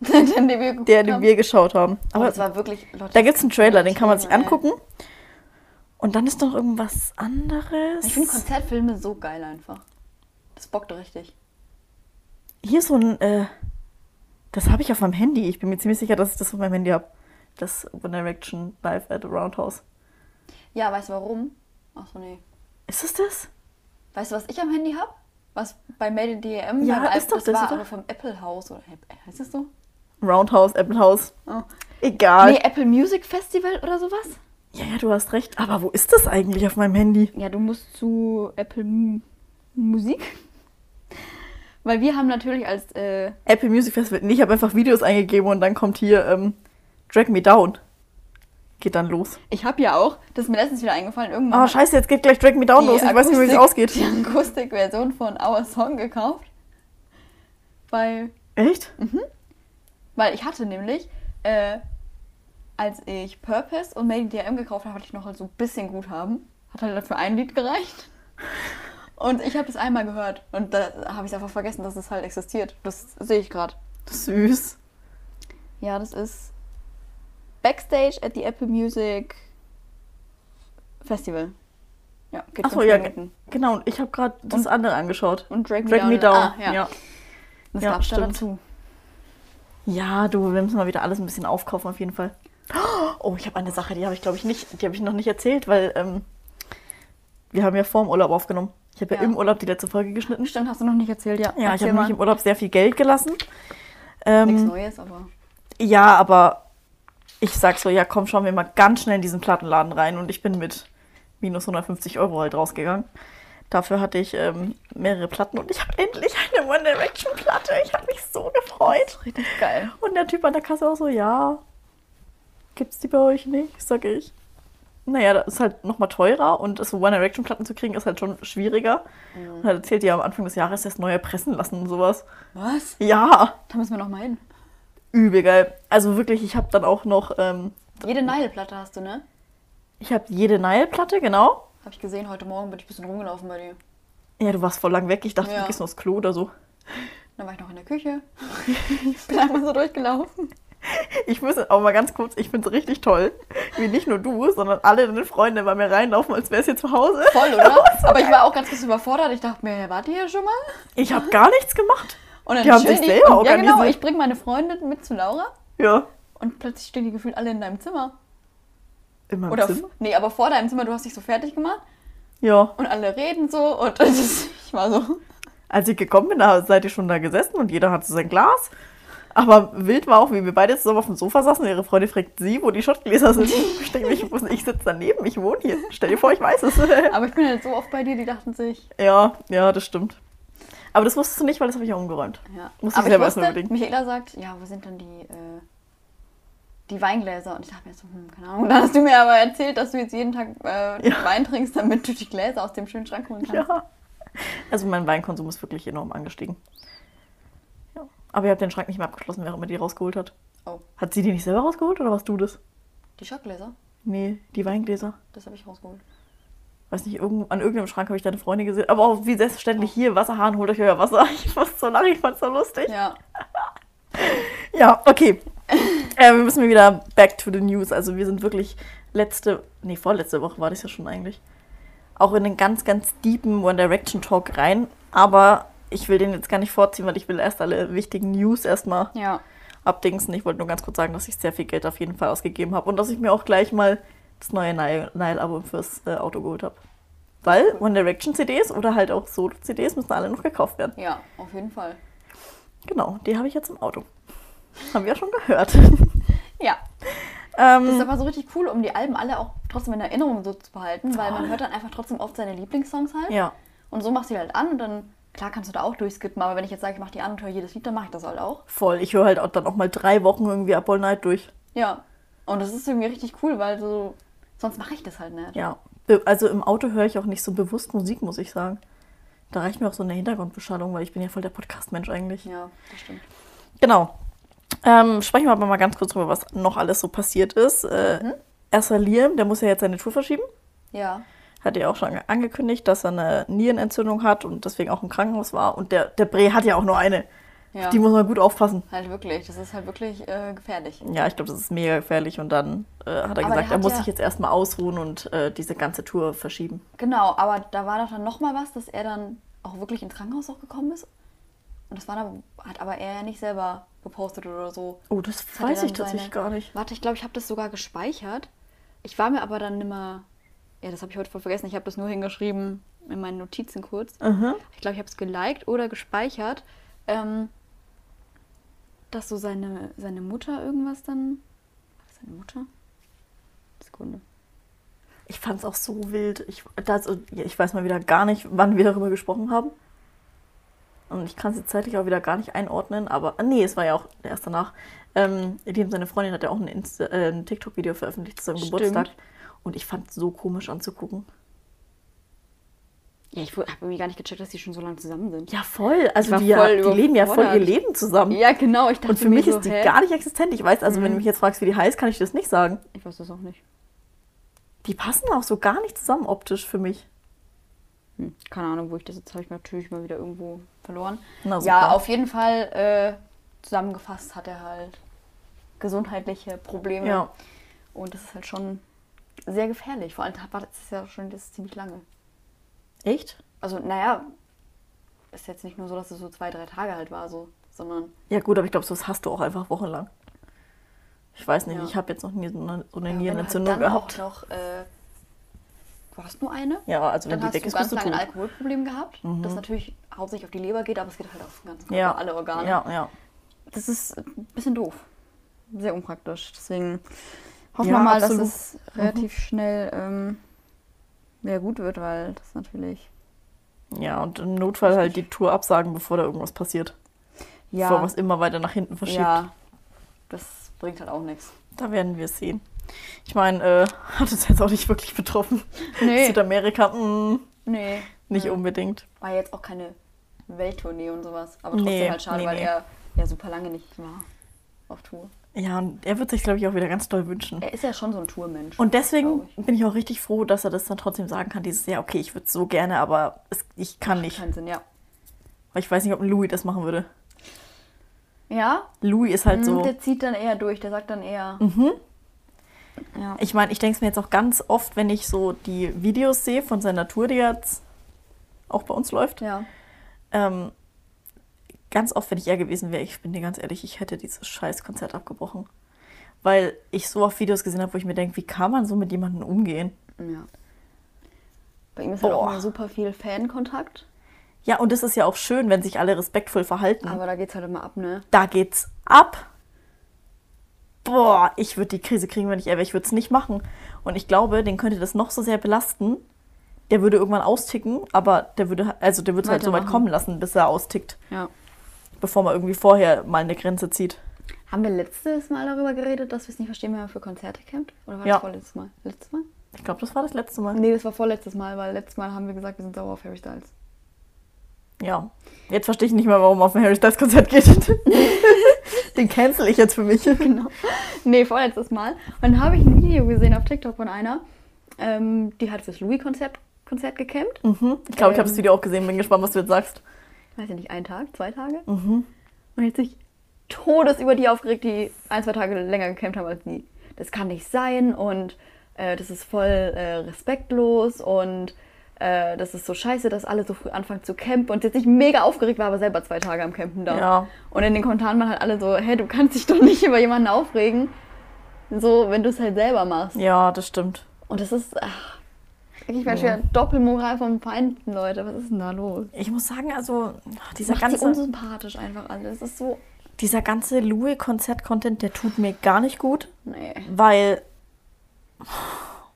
den, den wir der, den wir geschaut haben. Aber Aber das war wirklich. Leute, da gibt's einen Trailer, den kann man sich angucken. Und dann ist noch irgendwas anderes. Ich finde Konzertfilme so geil einfach. Das bockt richtig. Hier so ein, äh, das habe ich auf meinem Handy. Ich bin mir ziemlich sicher, dass ich das auf meinem Handy habe. Das One Direction Live at the Roundhouse. Ja, weißt du warum? Achso, nee. Ist es das? Weißt du, was ich am Handy habe? Was bei Made in DRM Ja, ist doch das das, war oder? aber vom Apple House oder heißt das so? Roundhouse, Apple House. Oh. Egal. Nee, Apple Music Festival oder sowas? Ja, ja, du hast recht. Aber wo ist das eigentlich auf meinem Handy? Ja, du musst zu Apple M Musik. Weil wir haben natürlich als äh, Apple Music Festival. Nee, ich habe einfach Videos eingegeben und dann kommt hier ähm, Drag Me Down. Geht dann los. Ich habe ja auch, das ist mir letztens wieder eingefallen, irgendwann Oh, scheiße, jetzt geht gleich Drag Me Down los. Ich weiß nicht, wie es Akustik- ausgeht. Die Akustikversion von Our Song gekauft. Weil, Echt? weil ich hatte nämlich, äh, als ich Purpose und Made in DRM gekauft habe, hatte ich noch halt so ein bisschen Guthaben. Hat halt für ein Lied gereicht. Und ich habe das einmal gehört. Und da habe ich einfach vergessen, dass es halt existiert. Das sehe ich gerade. Süß. Ja, das ist Backstage at the Apple Music Festival. Ja, geht Achso, ja, Minuten. genau. Und ich habe gerade das andere angeschaut. Und Drag Me Drag Down. Me Down. Ah, ja. ja. Das Ja, gab's da dazu. Ja, du, wir müssen mal wieder alles ein bisschen aufkaufen auf jeden Fall. Oh, ich habe eine Sache, die habe ich glaube ich nicht, die habe ich noch nicht erzählt, weil ähm, wir haben ja vor dem Urlaub aufgenommen. Ich habe ja. Ja. im Urlaub die letzte Folge geschnitten. Stimmt, hast du noch nicht erzählt, ja. Ja, ich Erzähl habe mal. nämlich im Urlaub sehr viel Geld gelassen. Nichts Ähm, Neues, aber. ja, aber ich sag so, ja komm, schauen wir mal ganz schnell in diesen Plattenladen rein und ich bin mit minus 150 Euro halt rausgegangen. Dafür hatte ich ähm, mehrere Platten und ich habe endlich eine One Direction Platte. Ich habe mich so gefreut. Richtig geil. Und der Typ an der Kasse auch so, ja, gibt's die bei euch nicht? Sag ich. Naja, das ist halt nochmal teurer und so One Direction Platten zu kriegen ist halt schon schwieriger. Und er erzählt ja am Anfang des Jahres erst neu pressen lassen und sowas. Was? Ja, Da müssen wir noch mal hin. Übel geil. Also wirklich, ich habe dann auch noch, ähm, Jede Nile-Platte hast du, ne? ich habe jede Nile-Platte, genau. Hab ich gesehen, heute Morgen bin ich ein bisschen rumgelaufen bei dir. Ja, du warst voll lang weg. Ich dachte, Ja. du gehst nur aufs Klo oder so. Dann war ich noch in der Küche. Ich bin einmal so durchgelaufen. Ich muss auch mal ganz kurz, ich finde es richtig toll, wie nicht nur du, sondern alle deine Freunde bei mir reinlaufen, als wär's hier zu Hause. Voll, oder? Aber ich war auch ganz bisschen überfordert. Ich dachte mir, wart ihr hier schon mal? Ich habe gar nichts gemacht. Und dann Die haben sich selber und, Ja, genau. organisiert. Ich bringe meine Freundin mit zu Laura Ja. und plötzlich stehen die gefühlt alle in deinem Zimmer. In meinem Oder, Zimmer? nee, aber vor deinem Zimmer, du hast dich so fertig gemacht Ja. und alle reden so und ist, ich war so, Als ich gekommen bin, da seid ihr schon da gesessen und jeder hatte sein Glas. Aber wild war auch, wie wir beide zusammen auf dem Sofa saßen. Ihre Freundin fragt sie, wo die Schottgläser sind. Ich denke, ich, ich sitze daneben, ich wohne hier. Stell dir vor, ich weiß es. aber ich bin halt so oft bei dir, die dachten sich, ja, ja, das stimmt. Aber das wusstest du nicht, weil das habe ich ja umgeräumt. ja. Musst du aber ich selber erstmal überlegen. Michaela sagt, ja, wo sind denn die, äh, die Weingläser? Und ich dachte mir so, hm, keine Ahnung. Und dann hast du mir aber erzählt, dass du jetzt jeden Tag äh, Ja. Wein trinkst, damit du die Gläser aus dem schönen Schrank holen kannst. Ja. Also mein Weinkonsum ist wirklich enorm angestiegen. Ja. Aber ihr habt den Schrank nicht mehr abgeschlossen, wer immer die rausgeholt hat. Oh, Hat sie die nicht selber rausgeholt oder warst du das? die Schockgläser? Nee, die Weingläser. Das habe ich rausgeholt. Weiß nicht, irgend, an irgendeinem Schrank habe ich deine Freundin gesehen. Aber auch wie selbstverständlich hier, Wasserhahn, holt euch euer Wasser. Ich muss so lachen, ich fand's so lustig. Ja, Ja, okay. äh, wir müssen wieder back to the news. Also wir sind wirklich letzte, nee, vorletzte Woche war das ja schon eigentlich, auch in den ganz, ganz deepen One Direction Talk rein. Aber ich will den jetzt gar nicht vorziehen, weil ich will erst alle wichtigen News erstmal ja. abdingsen. Ich wollte nur ganz kurz sagen, dass ich sehr viel Geld auf jeden Fall ausgegeben habe und dass ich mir auch gleich mal das neue Nile- Nile-Album fürs äh, Auto geholt habe. Weil One Direction CDs oder halt auch Solo-CDs müssen alle noch gekauft werden. Ja, auf jeden Fall. Genau, die habe ich jetzt im Auto. Haben wir ja schon gehört. Ja. Das ist ähm, aber so richtig cool, um die Alben alle auch trotzdem in Erinnerung so zu behalten, weil man hört dann einfach trotzdem oft seine Lieblingssongs halt. ja, Und so machst du die halt an und dann, klar kannst du da auch durchskippen, aber wenn ich jetzt sage, ich mach die an und höre jedes Lied, dann mache ich das halt auch. voll. Ich höre halt auch dann auch mal drei Wochen irgendwie Up All Night durch. Ja. Und das ist irgendwie richtig cool, weil so, sonst mache ich das halt nicht. Ja. Also im Auto höre ich auch nicht so bewusst Musik, muss ich sagen. Da reicht mir auch so eine Hintergrundbeschallung, weil ich bin ja voll der Podcast-Mensch eigentlich. Ja, das stimmt. Genau. Ähm, sprechen wir aber mal ganz kurz drüber, was noch alles so passiert ist. Äh, Mhm. Erster Liam, der muss ja jetzt seine Tour verschieben. Ja. Hat ja auch schon ange- angekündigt, dass er eine Nierenentzündung hat und deswegen auch im Krankenhaus war. Und der, der Bre hat ja auch nur eine. Ja. Die muss man gut aufpassen. halt wirklich. Das ist halt wirklich äh, gefährlich. Ja, ich glaube, das ist mega gefährlich. Und dann äh, hat er Aber gesagt, er muss ja- sich jetzt erstmal ausruhen und äh, diese ganze Tour verschieben. Genau, aber da war doch dann nochmal was, dass er dann auch wirklich ins Krankenhaus auch gekommen ist. Und das war dann, hat aber er ja nicht selber gepostet oder so. Oh, das er weiß ich tatsächlich gar nicht. Warte, ich glaube, ich habe das sogar gespeichert. Ich war mir aber dann nimmer. Ja, das habe ich heute voll vergessen. Ich habe das nur hingeschrieben in meinen Notizen kurz. Aha. Ich glaube, ich habe es geliked oder gespeichert, ähm, dass so seine, seine Mutter irgendwas dann. War das seine Mutter? Sekunde. Ich fand es auch so wild. Ich, das, ich weiß mal wieder gar nicht, wann wir darüber gesprochen haben. und ich kann sie zeitlich auch wieder gar nicht einordnen, aber ah, nee, es war ja auch erst danach. Ähm, seine Freundin hat ja auch ein, äh, ein TikTok-Video veröffentlicht zu seinem Stimmt. Geburtstag. Und ich fand es so komisch anzugucken. Ja, ich habe irgendwie gar nicht gecheckt, dass die schon so lange zusammen sind. Ja, voll. Also die, voll die leben ja voll ihr. Leben zusammen. Ja, genau. Ich dachte und für mich so, ist die hä? gar nicht existent. Ich weiß, also wenn du mich jetzt fragst, wie die heißt, kann ich das nicht sagen. Ich weiß das auch nicht. Die passen auch so gar nicht zusammen optisch für mich. Hm, keine Ahnung, wo ich das jetzt habe ich natürlich mal wieder irgendwo verloren. Na, ja, auf jeden Fall äh, zusammengefasst hat er halt gesundheitliche Probleme. Ja. Und das ist halt schon sehr gefährlich. Vor allem war das ja schon das ziemlich lange. Echt? Also, naja, ist jetzt nicht nur so, dass es so zwei, drei Tage halt war, so, sondern Ja gut, aber ich glaube, das hast du auch einfach wochenlang. Ich weiß nicht, Ja. ich habe jetzt noch nie so eine, so eine Ja, wenn du Nierenentzündung halt gehabt. Auch noch, äh, du hast nur eine. Ja, also wenn Dann die hast weg du ist, ganz bist du ein. Alkoholproblem gehabt, das natürlich hauptsächlich auf die Leber geht, aber es geht halt auf den ganzen Körper, Ja, alle Organe. Ja, ja. Das ist ein bisschen doof. Sehr unpraktisch. Deswegen hoffen wir mal, absolut. dass es relativ schnell ähm, wieder gut wird, weil das natürlich. Ja, und im Notfall halt die Tour absagen, bevor da irgendwas passiert. Bevor Ja, was immer weiter nach hinten verschiebt. ja, das bringt halt auch nichts. Da werden wir es sehen. Ich meine, äh, hat es jetzt auch nicht wirklich betroffen. Nee. Südamerika, mh, Nee. nicht Ja. unbedingt. War jetzt auch keine Welttournee und sowas. Aber trotzdem Nee, halt schade, nee, weil nee. er ja super lange nicht war auf Tour. Ja, und er wird sich, glaube ich, auch wieder ganz doll wünschen. Er ist ja schon so ein Tourmensch. Und deswegen glaub bin ich auch richtig froh, dass er das dann trotzdem sagen kann, dieses Jahr, okay, ich würde so gerne, aber es, ich kann nicht. Keinen Sinn, ja. Weil ich weiß nicht, ob ein Louis das machen würde. Ja, Louis ist halt hm, so. der zieht dann eher durch, der sagt dann eher. Mhm. Ja. Ich meine, ich denke es mir jetzt auch ganz oft, wenn ich so die Videos sehe von seiner Tour, die jetzt auch bei uns läuft. ja. Ähm, ganz oft, wenn ich er gewesen wäre, ich bin dir ganz ehrlich, ich hätte dieses scheiß Konzert abgebrochen. Weil ich so oft Videos gesehen habe, wo ich mir denke, wie kann man so mit jemandem umgehen? Ja. Bei ihm ist halt auch immer super viel Fankontakt. Ja, und es ist ja auch schön, wenn sich alle respektvoll verhalten. Aber da geht's halt immer ab, ne? da geht's ab. Boah, ich würde die Krise kriegen, wenn ich er wäre. Ich würde es nicht machen. Und ich glaube, den könnte das noch so sehr belasten. Der würde irgendwann austicken, aber der würde, also der würde es halt so weit kommen lassen, bis er austickt, Ja. Bevor man irgendwie vorher mal eine Grenze zieht. Haben wir letztes Mal darüber geredet, dass wir es nicht verstehen, wenn man für Konzerte campt? Oder war Ja. das vorletztes Mal? Letztes Mal? Ich glaube, das war das letzte Mal. Nee, das war vorletztes Mal, weil letztes Mal haben wir gesagt, wir sind sauer auf Harry Styles. Ja. Jetzt verstehe ich nicht mehr, warum auf ein Harry Styles Konzert geht. Den cancel ich jetzt für mich. genau. Nee, vorletztes Mal. Und dann habe ich ein Video gesehen auf TikTok von einer, ähm, die hat fürs Louis-Konzert Konzert gecampt. Mhm. Ich glaube, ich habe das Ähm. Video auch gesehen. Bin gespannt, was du jetzt sagst. Weiß ich nicht, einen Tag, zwei Tage. Mhm. Und jetzt sich todes über die aufgeregt, die ein, zwei Tage länger gecampt haben als die. Das kann nicht sein und äh, das ist voll äh, respektlos und äh, das ist so scheiße, dass alle so früh anfangen zu campen und jetzt sich mega aufgeregt war, aber selber zwei Tage am Campen da. Ja. Und in den Kommentaren waren halt alle so, hey, du kannst dich doch nicht über jemanden aufregen, so wenn du es halt selber machst. Ja, das stimmt. Und das ist, ach, ich meine, ja. Doppelmoral vom Feinden, Leute, was ist denn da los? Ich muss sagen, also dieser Macht sie ganze, unsympathisch einfach alles. Das ist so, dieser ganze Louis-Konzert-Content, der tut mir gar nicht gut, nee. weil.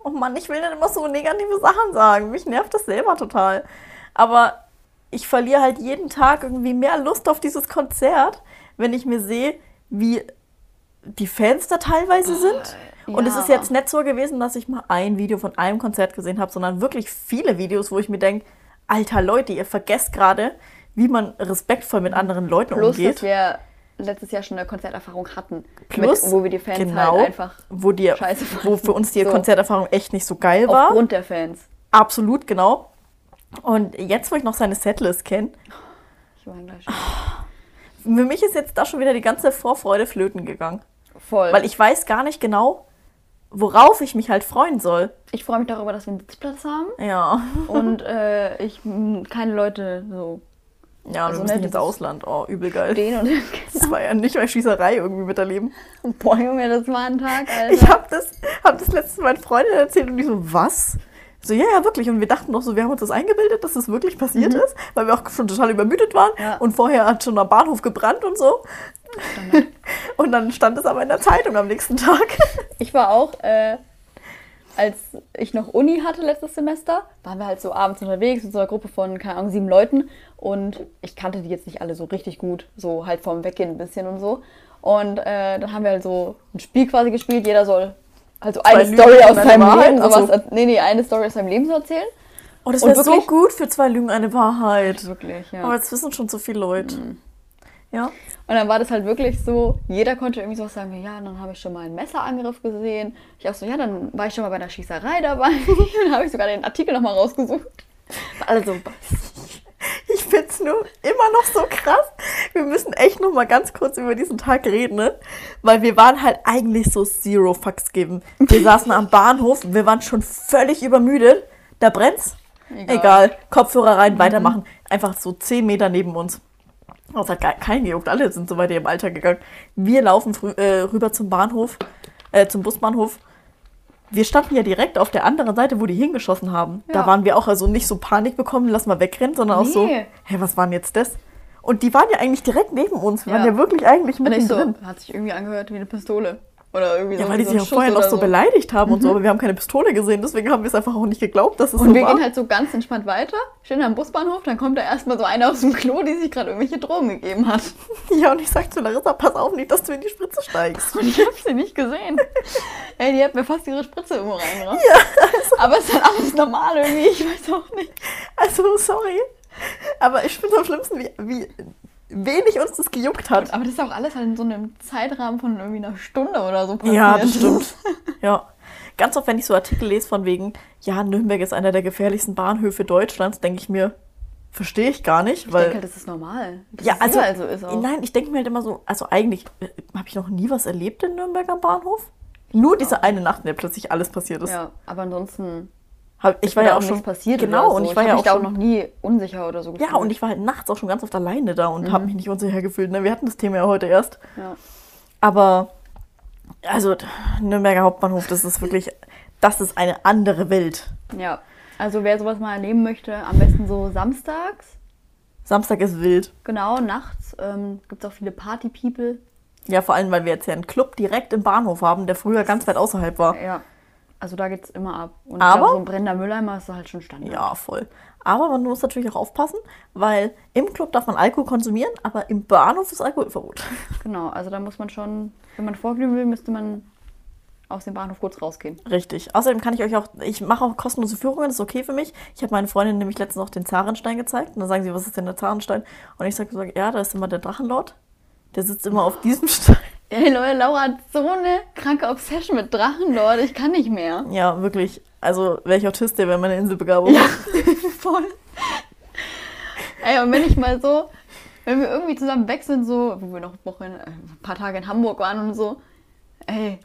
Oh Mann, ich will nicht immer so negative Sachen sagen. Mich nervt das selber total. Aber ich verliere halt jeden Tag irgendwie mehr Lust auf dieses Konzert, wenn ich mir sehe, wie die Fans da teilweise sind. Und es ist jetzt nicht so gewesen, dass ich mal ein Video von einem Konzert gesehen habe, sondern wirklich viele Videos, wo ich mir denke, alter Leute, ihr vergesst gerade, wie man respektvoll mit anderen Leuten Plus, umgeht. dass wir letztes Jahr schon eine Konzerterfahrung hatten, Plus, mit, wo wir die Fans genau, halt einfach wo, die, scheiße wo fanden. für uns die So. Konzerterfahrung echt nicht so geil war. aufgrund der Fans. Absolut, genau. Und jetzt, wo ich noch seine Setlist kenne, Ich war gleich schon. für mich ist jetzt da schon wieder die ganze Vorfreude flöten gegangen. Voll. Weil ich weiß gar nicht genau, worauf ich mich halt freuen soll. ich freue mich darüber, dass wir einen Sitzplatz haben Ja. und äh, ich keine Leute so Ja, Also, wir müssen ne, ins Ausland. Oh, übel geil. stehen und Das war ja nicht mal Schießerei irgendwie miterleben. boah Junge, das war ein Tag, Alter. Ich habe das, hab das letztes Mal meinen Freundinnen erzählt und die so, was? So, ja, ja, wirklich. Und wir dachten noch so, wir haben uns das eingebildet, dass das wirklich passiert ist, weil wir auch schon total übermüdet waren. Mhm. Ja. Und vorher hat schon der Bahnhof gebrannt und so. Und dann stand es aber in der Zeitung am nächsten Tag. Ich war auch äh, als ich noch Uni hatte letztes Semester, waren wir halt so abends unterwegs mit so einer Gruppe von, keine Ahnung, sieben Leuten. Und ich kannte die jetzt nicht alle so richtig gut, so halt vorm Weggehen ein bisschen und so. Und äh, dann haben wir halt so ein Spiel quasi gespielt. Jeder soll also eine Lügen Story aus eine seinem Wahrheit? Leben, so. er- nee, nee, eine Story aus seinem Leben zu erzählen. Oh, das wäre so gut für zwei Lügen eine Wahrheit. Wirklich, ja. Aber jetzt wissen schon so viele Leute. Ja. Und dann war das halt wirklich so, jeder konnte irgendwie so sagen, ja, dann habe ich schon mal einen Messerangriff gesehen. Ich auch so, ja, dann war ich schon mal bei einer Schießerei dabei. dann habe ich sogar den Artikel nochmal rausgesucht. War alle so, Ich find's nur immer noch so krass. Wir müssen echt noch mal ganz kurz über diesen Tag reden, ne? Weil wir waren halt eigentlich so zero fucks geben. Wir saßen am Bahnhof, wir waren schon völlig übermüdet. Da brennt's. Egal. Egal. Kopfhörer rein, weitermachen. Einfach so 10 Meter neben uns. Das hat keinen gejuckt. Alle sind so weit im Alter gegangen. Wir laufen äh, rüber zum Bahnhof, äh, zum Busbahnhof. Wir standen ja direkt auf der anderen Seite, wo die hingeschossen haben. Da Ja. waren wir auch also nicht so Panik bekommen, lass mal wegrennen, sondern auch so, Nee. hä, was war denn jetzt das? Und die waren ja eigentlich direkt neben uns. Wir Ja. waren ja wirklich eigentlich ich so, mittendrin. hat sich irgendwie angehört wie eine Pistole. Oder irgendwie Ja, so, weil die so sich auch vorher noch so beleidigt haben und so, aber wir haben keine Pistole gesehen, deswegen haben wir es einfach auch nicht geglaubt, dass es Und so wir war. gehen halt so ganz entspannt weiter, stehen am Busbahnhof, dann kommt da erstmal so einer aus dem Klo, die sich gerade irgendwelche Drogen gegeben hat. Ja, und ich sag zu Larissa, pass auf nicht, dass du in die Spritze steigst. Und ich habe sie nicht gesehen. Ey, die hat mir fast ihre Spritze irgendwo reingerannt. Aber es ist halt alles normal irgendwie, ich weiß auch nicht. Also, sorry. Aber ich finde am schlimmsten, wie, wie wenig uns das gejuckt hat. Aber das ist auch alles halt in so einem Zeitrahmen von irgendwie einer Stunde oder so passiert. Ja, das stimmt. Ja. Ganz oft, wenn ich so Artikel lese von wegen, ja, Nürnberg ist einer der gefährlichsten Bahnhöfe Deutschlands, denke ich mir, verstehe ich gar nicht, Ich weil. denke halt, das ist normal. Das ja, ist also, so ist auch. nein, ich denke mir halt immer so, also eigentlich habe ich noch nie was erlebt in Nürnberg am Bahnhof. Nur diese eine Nacht, in der plötzlich alles passiert ist. Ja, aber ansonsten Hab, ich war ja auch schon passiert Genau, so. und ich war hab ja auch, da auch schon, noch nie unsicher oder so gefühlt. Ja, und ich war halt nachts auch schon ganz oft alleine da und Mhm. habe mich nicht unsicher gefühlt. Ne? Wir hatten das Thema ja heute erst. Ja. Aber, also, Nürnberger Hauptbahnhof, das ist wirklich, das ist eine andere Welt. ja, also wer sowas mal erleben möchte, am besten so samstags. Samstag ist wild. Genau, nachts ähm, gibt es auch viele Party-People. Ja, vor allem, weil wir jetzt ja einen Club direkt im Bahnhof haben, der früher ganz weit außerhalb war. Ja, also da geht's immer ab. Und Aber- glaub, so ein brennender Mülleimer ist halt schon Standard. Ja, voll. Aber man muss natürlich auch aufpassen, weil im Club darf man Alkohol konsumieren, aber im Bahnhof ist Alkoholverbot. Genau, also da muss man schon, wenn man vorglühen will, müsste man aus dem Bahnhof kurz rausgehen. Richtig. Außerdem kann ich euch auch, ich mache auch kostenlose Führungen, das ist okay für mich. Ich habe meine Freundin nämlich letztens auch den Zarenstein gezeigt. Und dann sagen sie, was ist denn der Zarenstein? Und ich sage, ja, da ist immer der Drachenlord. Der sitzt immer auf diesem Stein. Ey Leute, Laura hat so eine kranke Obsession mit Drachen, Leute. Ich kann nicht mehr. Ja, wirklich. Also wäre ich Autist, der wäre meine Inselbegabung. Voll. Ey, und wenn ich mal so, wenn wir irgendwie zusammen weg sind, so, wo wir noch eine Woche, in- äh, ein paar Tage in Hamburg waren und so, ey,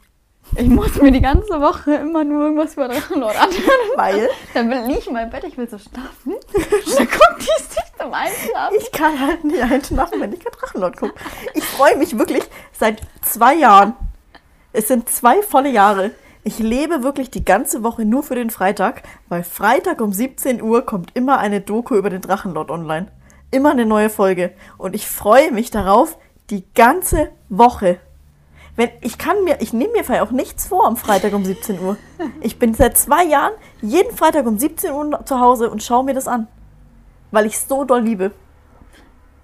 ich muss mir die ganze Woche immer nur irgendwas über Drachenlord anhören. Weil Dann will ich in mein Bett, ich will so schlafen. Und dann guckt die sich zum Einschlafen. ich kann halt nicht einschlafen, wenn ich kein Drachenlord gucke. Ich freue mich wirklich seit zwei Jahren. Es sind zwei volle Jahre. Ich lebe wirklich die ganze Woche nur für den Freitag, weil Freitag um 17 Uhr kommt immer eine Doku über den Drachenlord online. Immer eine neue Folge. Und ich freue mich darauf die ganze Woche. Wenn, ich kann mir, ich nehme mir vorher auch nichts vor am Freitag um 17 Uhr. Ich bin seit zwei Jahren jeden Freitag um 17 Uhr zu Hause und schaue mir das an. Weil ich so doll liebe.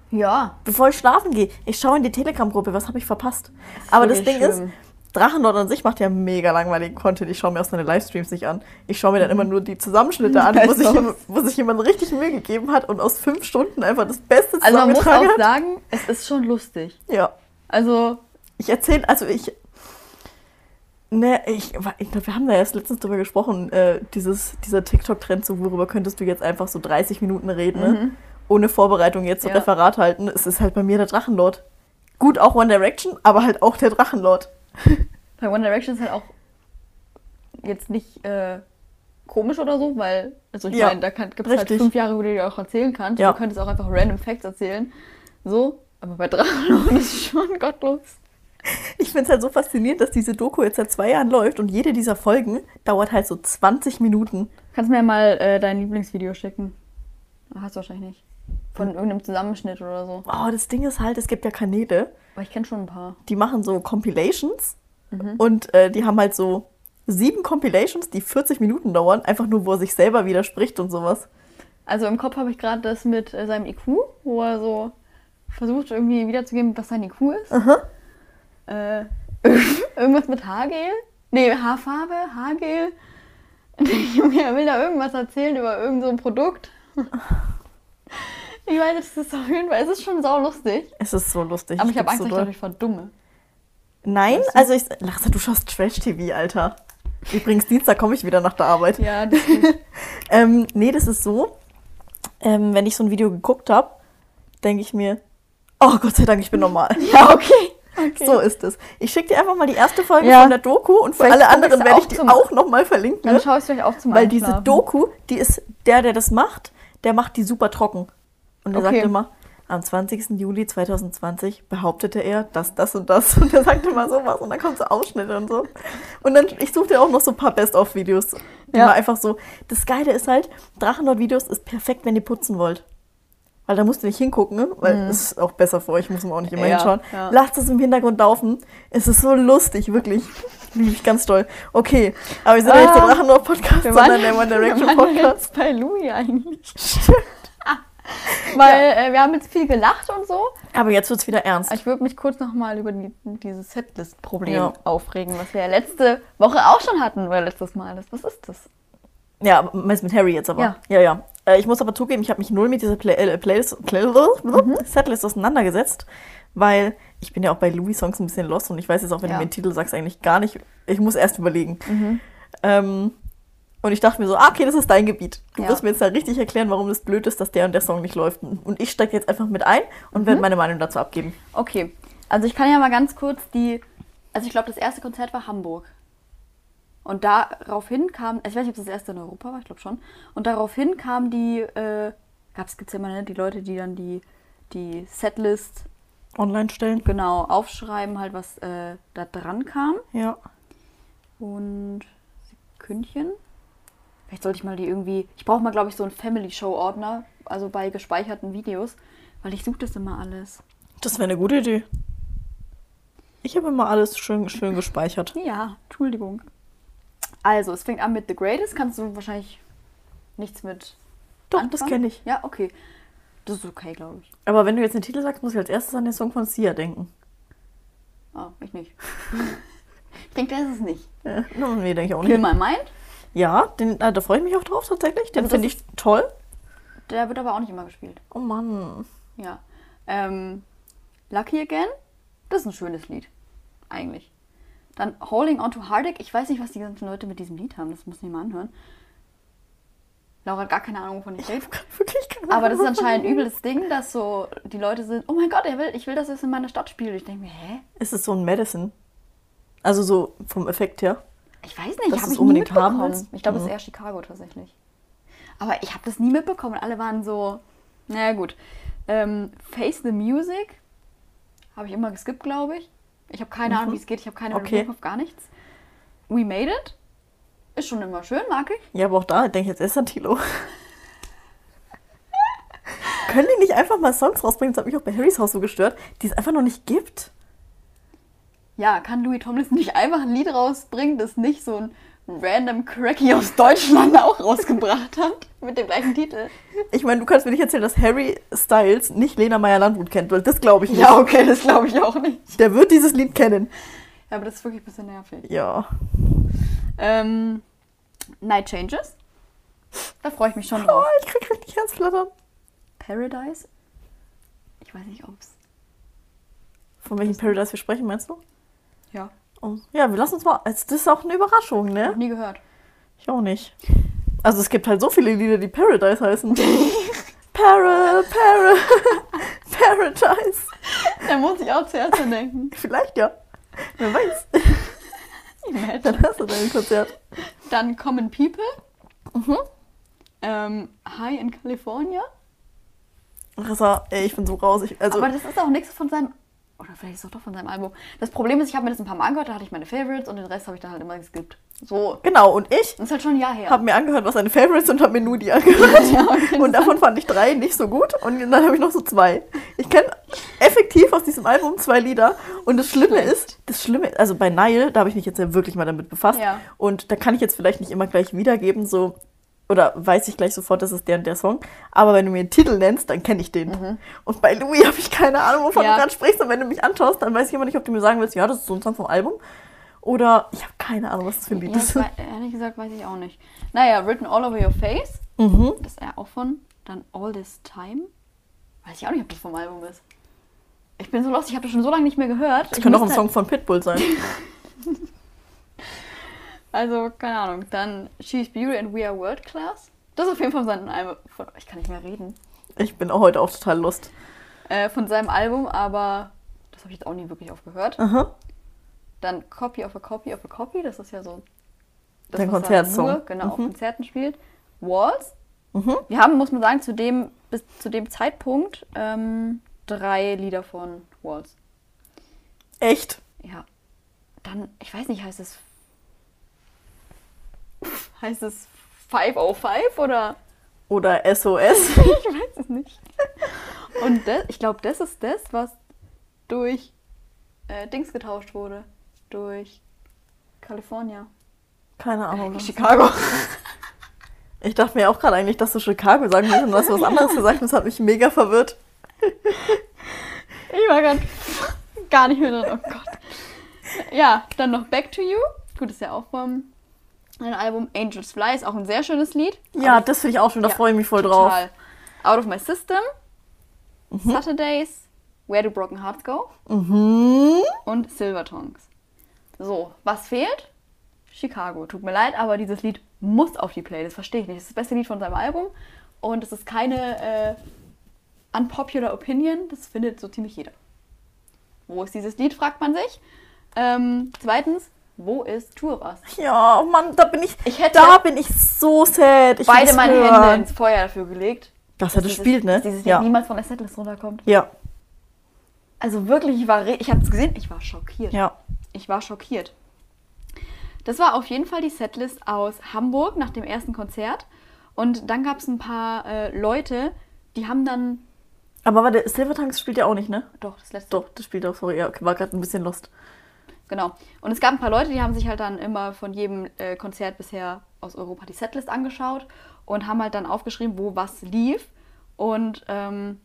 Ja, Bevor ich schlafen gehe, ich schaue in die Telegram-Gruppe, was habe ich verpasst? Aber das Ding ist, schlimm. Drachenlord an sich macht ja mega langweiligen Content. Ich schaue mir auch seine Livestreams nicht an. Ich schaue mir dann immer nur die Zusammenschnitte an, wo sich, wo sich jemand richtig Mühe gegeben hat und aus fünf Stunden einfach das Beste also man muss zusammengetragen auch hat. sagen, es ist schon lustig. Ja. Also, Ich erzähle, also ich. Ne, ich, ich glaube, wir haben da erst letztens drüber gesprochen, äh, dieses, dieser TikTok-Trend, so worüber könntest du jetzt einfach so 30 Minuten reden, ne? ohne Vorbereitung jetzt so Mhm. Ja. Referat halten. Es ist halt bei mir der Drachenlord. Gut, auch One Direction, aber halt auch der Drachenlord. bei One Direction ist halt auch jetzt nicht äh, komisch oder so, weil, also ich Ja, meine, da gibt es halt fünf Jahre, wo du dir auch erzählen kannst. Ja. Du könntest auch einfach random Facts erzählen. So, aber bei Drachenlord ist es schon gottlos. Ich finde es halt so faszinierend, dass diese Doku jetzt seit zwei Jahren läuft und jede dieser Folgen dauert halt so 20 Minuten. Kannst mir mal äh, dein Lieblingsvideo schicken. Ah, Hast du wahrscheinlich nicht. Von irgendeinem Zusammenschnitt oder so. Oh, das Ding ist halt, es gibt ja Kanäle, Aber ich kenne schon ein paar. die machen so Compilations und äh, die haben halt so sieben Compilations, die 40 Minuten dauern, einfach nur, wo er sich selber widerspricht und sowas. Also im Kopf habe ich gerade das mit äh, seinem IQ, wo er so versucht irgendwie wiederzugeben, was sein IQ ist. Aha. Äh, irgendwas mit Haargel? Nee, Haarfarbe, Haargel. Junge, er will da irgendwas erzählen über irgend so ein Produkt. Ich weiß, das ist auf jeden Fall, es ist schon sau lustig. Es ist so lustig. Aber ich habe Angst, so dass ich dadurch verdumme. Nein, also ich. Larissa, du schaust Trash-TV, Alter. Übrigens, Dienstag komme ich wieder nach der Arbeit. Ja, das Ähm, nee, das ist so. Ähm, wenn ich so ein Video geguckt habe, denke ich mir, oh Gott sei Dank, ich bin normal. ja okay. Okay. So ist es. Ich schicke dir einfach mal die erste Folge Ja. von der Doku und für Vielleicht alle anderen werde ich die auch nochmal verlinken. Dann schaue ich es vielleicht auch zum Weil diese. Doku, die ist der, der das macht, der macht die super trocken. Und er Okay. sagt immer, am 20. Juli 2020 behauptete er das, das und das. Und er sagt immer sowas und dann kommt so Ausschnitte und so. Und dann, ich suche dir auch noch so ein paar Best-of-Videos. Die Ja. mal einfach so. Das Geile ist halt, Drachenlord-Videos ist perfekt, wenn ihr putzen wollt. Weil da musst du nicht hingucken, ne? weil es ist auch besser für euch, muss man auch nicht immer Mhm. Ja, hinschauen. ja. Lasst es im Hintergrund laufen. Es ist so lustig, wirklich. Liebe ich ganz doll. Okay, aber wir sind ja nicht der Ah. Drachenlord-Podcast, sondern der One wir Direction waren Podcast. jetzt bei Louis eigentlich. Weil äh, wir haben jetzt viel gelacht und so. Aber jetzt wird es wieder ernst. Ich würde mich kurz nochmal über die, dieses Setlist-Problem Ja. aufregen, was wir ja letzte Woche auch schon hatten, oder letztes Mal. Was ist das? Ja, meinst mit Harry jetzt aber? Ja. Ja, ja. Äh, ich muss aber zugeben, ich habe mich null mit dieser Play äh, Playlist, Playlist Mhm. Setlist auseinandergesetzt, weil ich bin ja auch bei Louis Songs ein bisschen lost und ich weiß jetzt auch, wenn Ja. du mir den Titel sagst, eigentlich gar nicht. Ich muss erst überlegen. Mhm. Ähm, und ich dachte mir so, ah, okay, das ist dein Gebiet. Du Ja. wirst mir jetzt da richtig erklären, warum es blöd ist, dass der und der Song nicht läuft. Und ich steige jetzt einfach mit ein und Mhm. werde meine Meinung dazu abgeben. Okay, also ich kann ja mal ganz kurz die. Also ich glaube, das erste Konzert war Hamburg. Und daraufhin kam, ich weiß nicht, ob das das erste in Europa war, ich glaube schon. Und daraufhin kam die, äh, gab es gibt's ja immer, ne, die Leute, die dann die, die Setlist Online stellen. genau aufschreiben, halt was äh, da dran kam. Ja. Und Sekündchen. Vielleicht sollte ich mal die irgendwie. Ich brauche mal, glaube ich, so einen Family Show Ordner, also bei gespeicherten Videos, weil ich suche das immer alles. Das wäre eine gute Idee. Ich habe immer alles schön, schön gespeichert. Ja, Entschuldigung. Also, es fängt an mit The Greatest. Kannst du wahrscheinlich nichts mit. Doch, anfangen? das kenne ich. Ja, okay. Das ist okay, glaube ich. Aber wenn du jetzt den Titel sagst, muss ich als erstes an den Song von Sia denken. Ah, ich nicht. ich denke, das ist es nicht. Ja, no, nee, denke ich auch Kill nicht. My Mind. Ja, den, äh, da freue ich mich auch drauf tatsächlich. Den Also finde ich toll. Der wird aber auch nicht immer gespielt. Oh Mann. Ja. Ähm, Lucky Again. Das ist ein schönes Lied. Eigentlich. Dann Holding On to Heartache. Ich weiß nicht, was die ganzen Leute mit diesem Lied haben. Das muss ich mal anhören. Laura hat gar keine Ahnung, wovon ich rede. Wirklich keine Aber das ist anscheinend ein übles Ding, dass so die Leute sind, oh mein Gott, will, ich will, dass es in meiner Stadt spielt. Ich denke mir, hä? Ist es so ein Medicine? Also so vom Effekt her. Ich weiß nicht, habe ich nie unbedingt haben mitbekommen. willst? Ich glaube, es ist Mhm. eher Chicago tatsächlich. Aber ich habe das nie mitbekommen. Alle waren so, naja gut. Ähm, Face the Music habe ich immer geskippt, glaube ich. Ich habe keine Ahnung, wie es geht. Ich habe keine Mhm. Okay. Auf gar nichts. We Made It ist schon immer schön, mag ich. Ja, aber auch da denke ich jetzt erst an Tilo. Können die nicht einfach mal Songs rausbringen? Das hat mich auch bei Harrys Haus so gestört, die es einfach noch nicht gibt. Ja, kann Louis Tomlinson nicht einfach ein Lied rausbringen, das nicht so ein random Cracky aus Deutschland auch rausgebracht hat? Mit dem gleichen Titel. Ich meine, du kannst mir nicht erzählen, dass Harry Styles nicht Lena Meyer-Landrut kennt, weil das glaube ich nicht. Ja, okay, das glaube ich auch nicht. Der wird dieses Lied kennen. Ja, aber das ist wirklich ein bisschen nervig. Ja. Ähm, Night Changes. Da freue ich mich schon Oh, drauf. ich krieg richtig Herzflattern. Paradise. Ich weiß nicht, ob's. Von welchem Paradise wir sprechen, meinst du? Ja. Oh. Ja, wir lassen uns mal. Das ist auch eine Überraschung, Noch ne? nie gehört. Ich auch nicht. Also es gibt halt so viele Lieder, die Paradise heißen. Para, Para, Paradise. Da muss ich auch zuerst denken. Vielleicht ja. Wer weiß. Imagine. Dann hast du dein Konzert. Dann Common People. Mhm. Ähm, High in California. Ey, ich bin so raus. Ich, also, aber das ist auch nichts von seinem Oder vielleicht ist es doch von seinem Album. Das Problem ist, ich habe mir das ein paar Mal angehört, da hatte ich meine Favorites und den Rest habe ich dann halt immer geskippt. So. Genau, und ich Das ist halt schon ein Jahr her. habe mir angehört, was seine Favorites und habe mir nur die angehört. und davon fand ich drei nicht so gut und dann habe ich noch so zwei. Ich kenne effektiv aus diesem Album zwei Lieder und das Schlimme ist, das Schlimme, also bei Nile, da habe ich mich jetzt ja wirklich mal damit befasst Ja. und da kann ich jetzt vielleicht nicht immer gleich wiedergeben, so oder weiß ich gleich sofort, das ist der und der Song. Aber wenn du mir einen Titel nennst, dann kenne ich den. Und bei Louis habe ich keine Ahnung, wovon Mhm. Ja. du gerade sprichst. Und wenn du mich anschaust, dann weiß ich immer nicht, ob du mir sagen willst, ja, das ist so ein Song vom Album. Oder ich habe keine Ahnung, was das für ein Lied Ja, ist. ehrlich gesagt weiß ich auch nicht. Naja, Written All Over Your Face. Mhm. Das ist ja auch von. Dann All This Time. Weiß ich auch nicht, ob das vom Album ist. Ich bin so lost, ich habe das schon so lange nicht mehr gehört. Das Ich könnte auch ein Song von Pitbull sein. Also, keine Ahnung. Dann She's Beauty and We Are World Class. Das ist auf jeden Fall von seinem Album. Von, ich kann nicht mehr reden. Ich bin auch heute auch total lust. Äh, von seinem Album, aber das habe ich jetzt auch nie wirklich aufgehört. Aha. Dann Copy of a Copy of a Copy. Das ist ja so. Das, Dein er Konzertsong. Nur, genau, auf Mhm. Konzerten spielt. Walls. Mhm. Wir haben, muss man sagen, zu dem, bis zu dem Zeitpunkt ähm, drei Lieder von Walls. Echt? Ja. Dann, ich weiß nicht, heißt es. Heißt es 505 oder? Oder SOS? Ich weiß es nicht. Und das, ich glaube, das ist das, was durch äh, Dings getauscht wurde. Durch California. Keine Ahnung. Chicago. Ich dachte mir auch gerade eigentlich, dass du Chicago sagen willst und du hast was anderes gesagt. Das hat mich mega verwirrt. Ich war gerade gar nicht mehr drin. Oh Gott. Ja, dann noch Back to You. Gut, ist ja auch vom ein Album Angels Fly. Ist auch ein sehr schönes Lied. Ja, das finde ich auch schön. Da Ja, freue ich mich voll drauf. Total. Out of My System. Saturdays. Where Do Broken Hearts Go? Mhm. Und Silver Tongues. So, was fehlt? Chicago. Tut mir leid, aber dieses Lied muss auf die Playlist. Verstehe ich nicht. Das ist das beste Lied von seinem Album. Und es ist keine äh, unpopular Opinion. Das findet so ziemlich jeder. Wo ist dieses Lied, fragt man sich. Ähm, zweitens, wo ist of Us? Ja, oh Mann, da bin ich. Ich hätte da bin ich so sad. Ich beide das meine hören. Hände ins Feuer dafür gelegt. Dass er das spielt, ne? Dass dieses Ja. niemals von der Setlist runterkommt. Ja, Also wirklich, ich war, ich habe es gesehen, ich war schockiert. ja. Ich war schockiert. Das war auf jeden Fall die Setlist aus Hamburg nach dem ersten Konzert. Und dann gab es ein paar äh, Leute, die haben dann. Aber warte, Silvertanks spielt ja auch nicht, ne? Doch, das letzte. Doch, das spielt auch, sorry, ja, okay, war gerade ein bisschen lost. Genau. Und es gab ein paar Leute, die haben sich halt dann immer von jedem äh, Konzert bisher aus Europa die Setlist angeschaut und haben halt dann aufgeschrieben, wo was lief. Und ähm,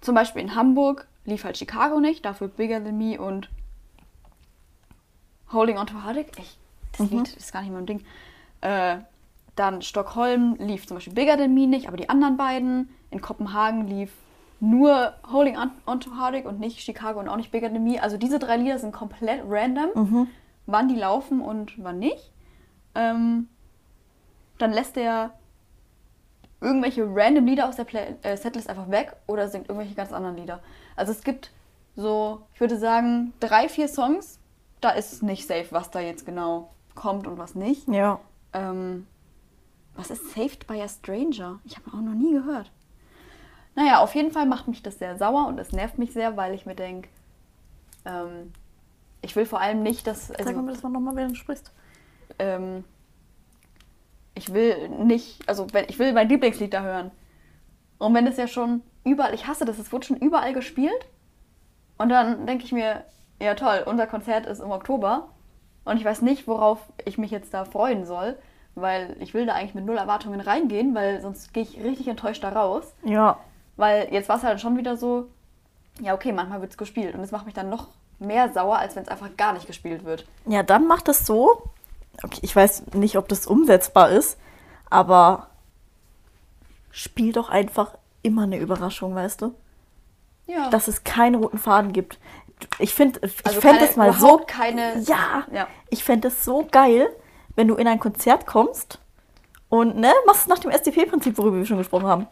zum Beispiel in Hamburg lief halt Chicago nicht, dafür Bigger Than Me und Holding On to Heartache. Ich, das Lied ist gar nicht mein Ding. Äh, dann Stockholm lief zum Beispiel Bigger Than Me nicht, aber die anderen beiden. In Kopenhagen lief nur Holding On, on to Heartache und nicht Chicago und auch nicht Bigger Than Me. Also diese drei Lieder sind komplett random, wann die laufen und wann nicht. Ähm, dann lässt er irgendwelche random Lieder aus der Play äh, Setlist einfach weg oder singt irgendwelche ganz anderen Lieder. Also es gibt so, ich würde sagen, drei, vier Songs, da ist nicht safe, was da jetzt genau kommt und was nicht. Ja. Ähm, was ist Saved by a Stranger? Ich habe auch noch nie gehört. Naja, auf jeden Fall macht mich das sehr sauer und es nervt mich sehr, weil ich mir denke, ähm, ich will vor allem nicht, dass. Sag Also, mal das mal nochmal, während du sprichst. ähm, ich will nicht, also wenn, ich will mein Lieblingslied da hören. Und wenn es ja schon überall, ich hasse das, es wurde schon überall gespielt. Und dann denke ich mir, ja toll, unser Konzert ist im Oktober. Und ich weiß nicht, worauf ich mich jetzt da freuen soll, weil ich will da eigentlich mit null Erwartungen reingehen, weil sonst gehe ich richtig enttäuscht da raus. Ja. Weil jetzt war es halt schon wieder so, ja okay, manchmal wird es gespielt. Und das macht mich dann noch mehr sauer, als wenn es einfach gar nicht gespielt wird. Ja, dann macht es so. Okay, ich weiß nicht, ob das umsetzbar ist, aber spiel doch einfach immer eine Überraschung, weißt du? Ja. Dass es keinen roten Faden gibt. Ich finde, ich Also fände es mal so. keine- Ja, Ja. ich fände es so geil, wenn du in ein Konzert kommst und ne, machst es nach dem SDP-Prinzip, worüber wir schon gesprochen haben.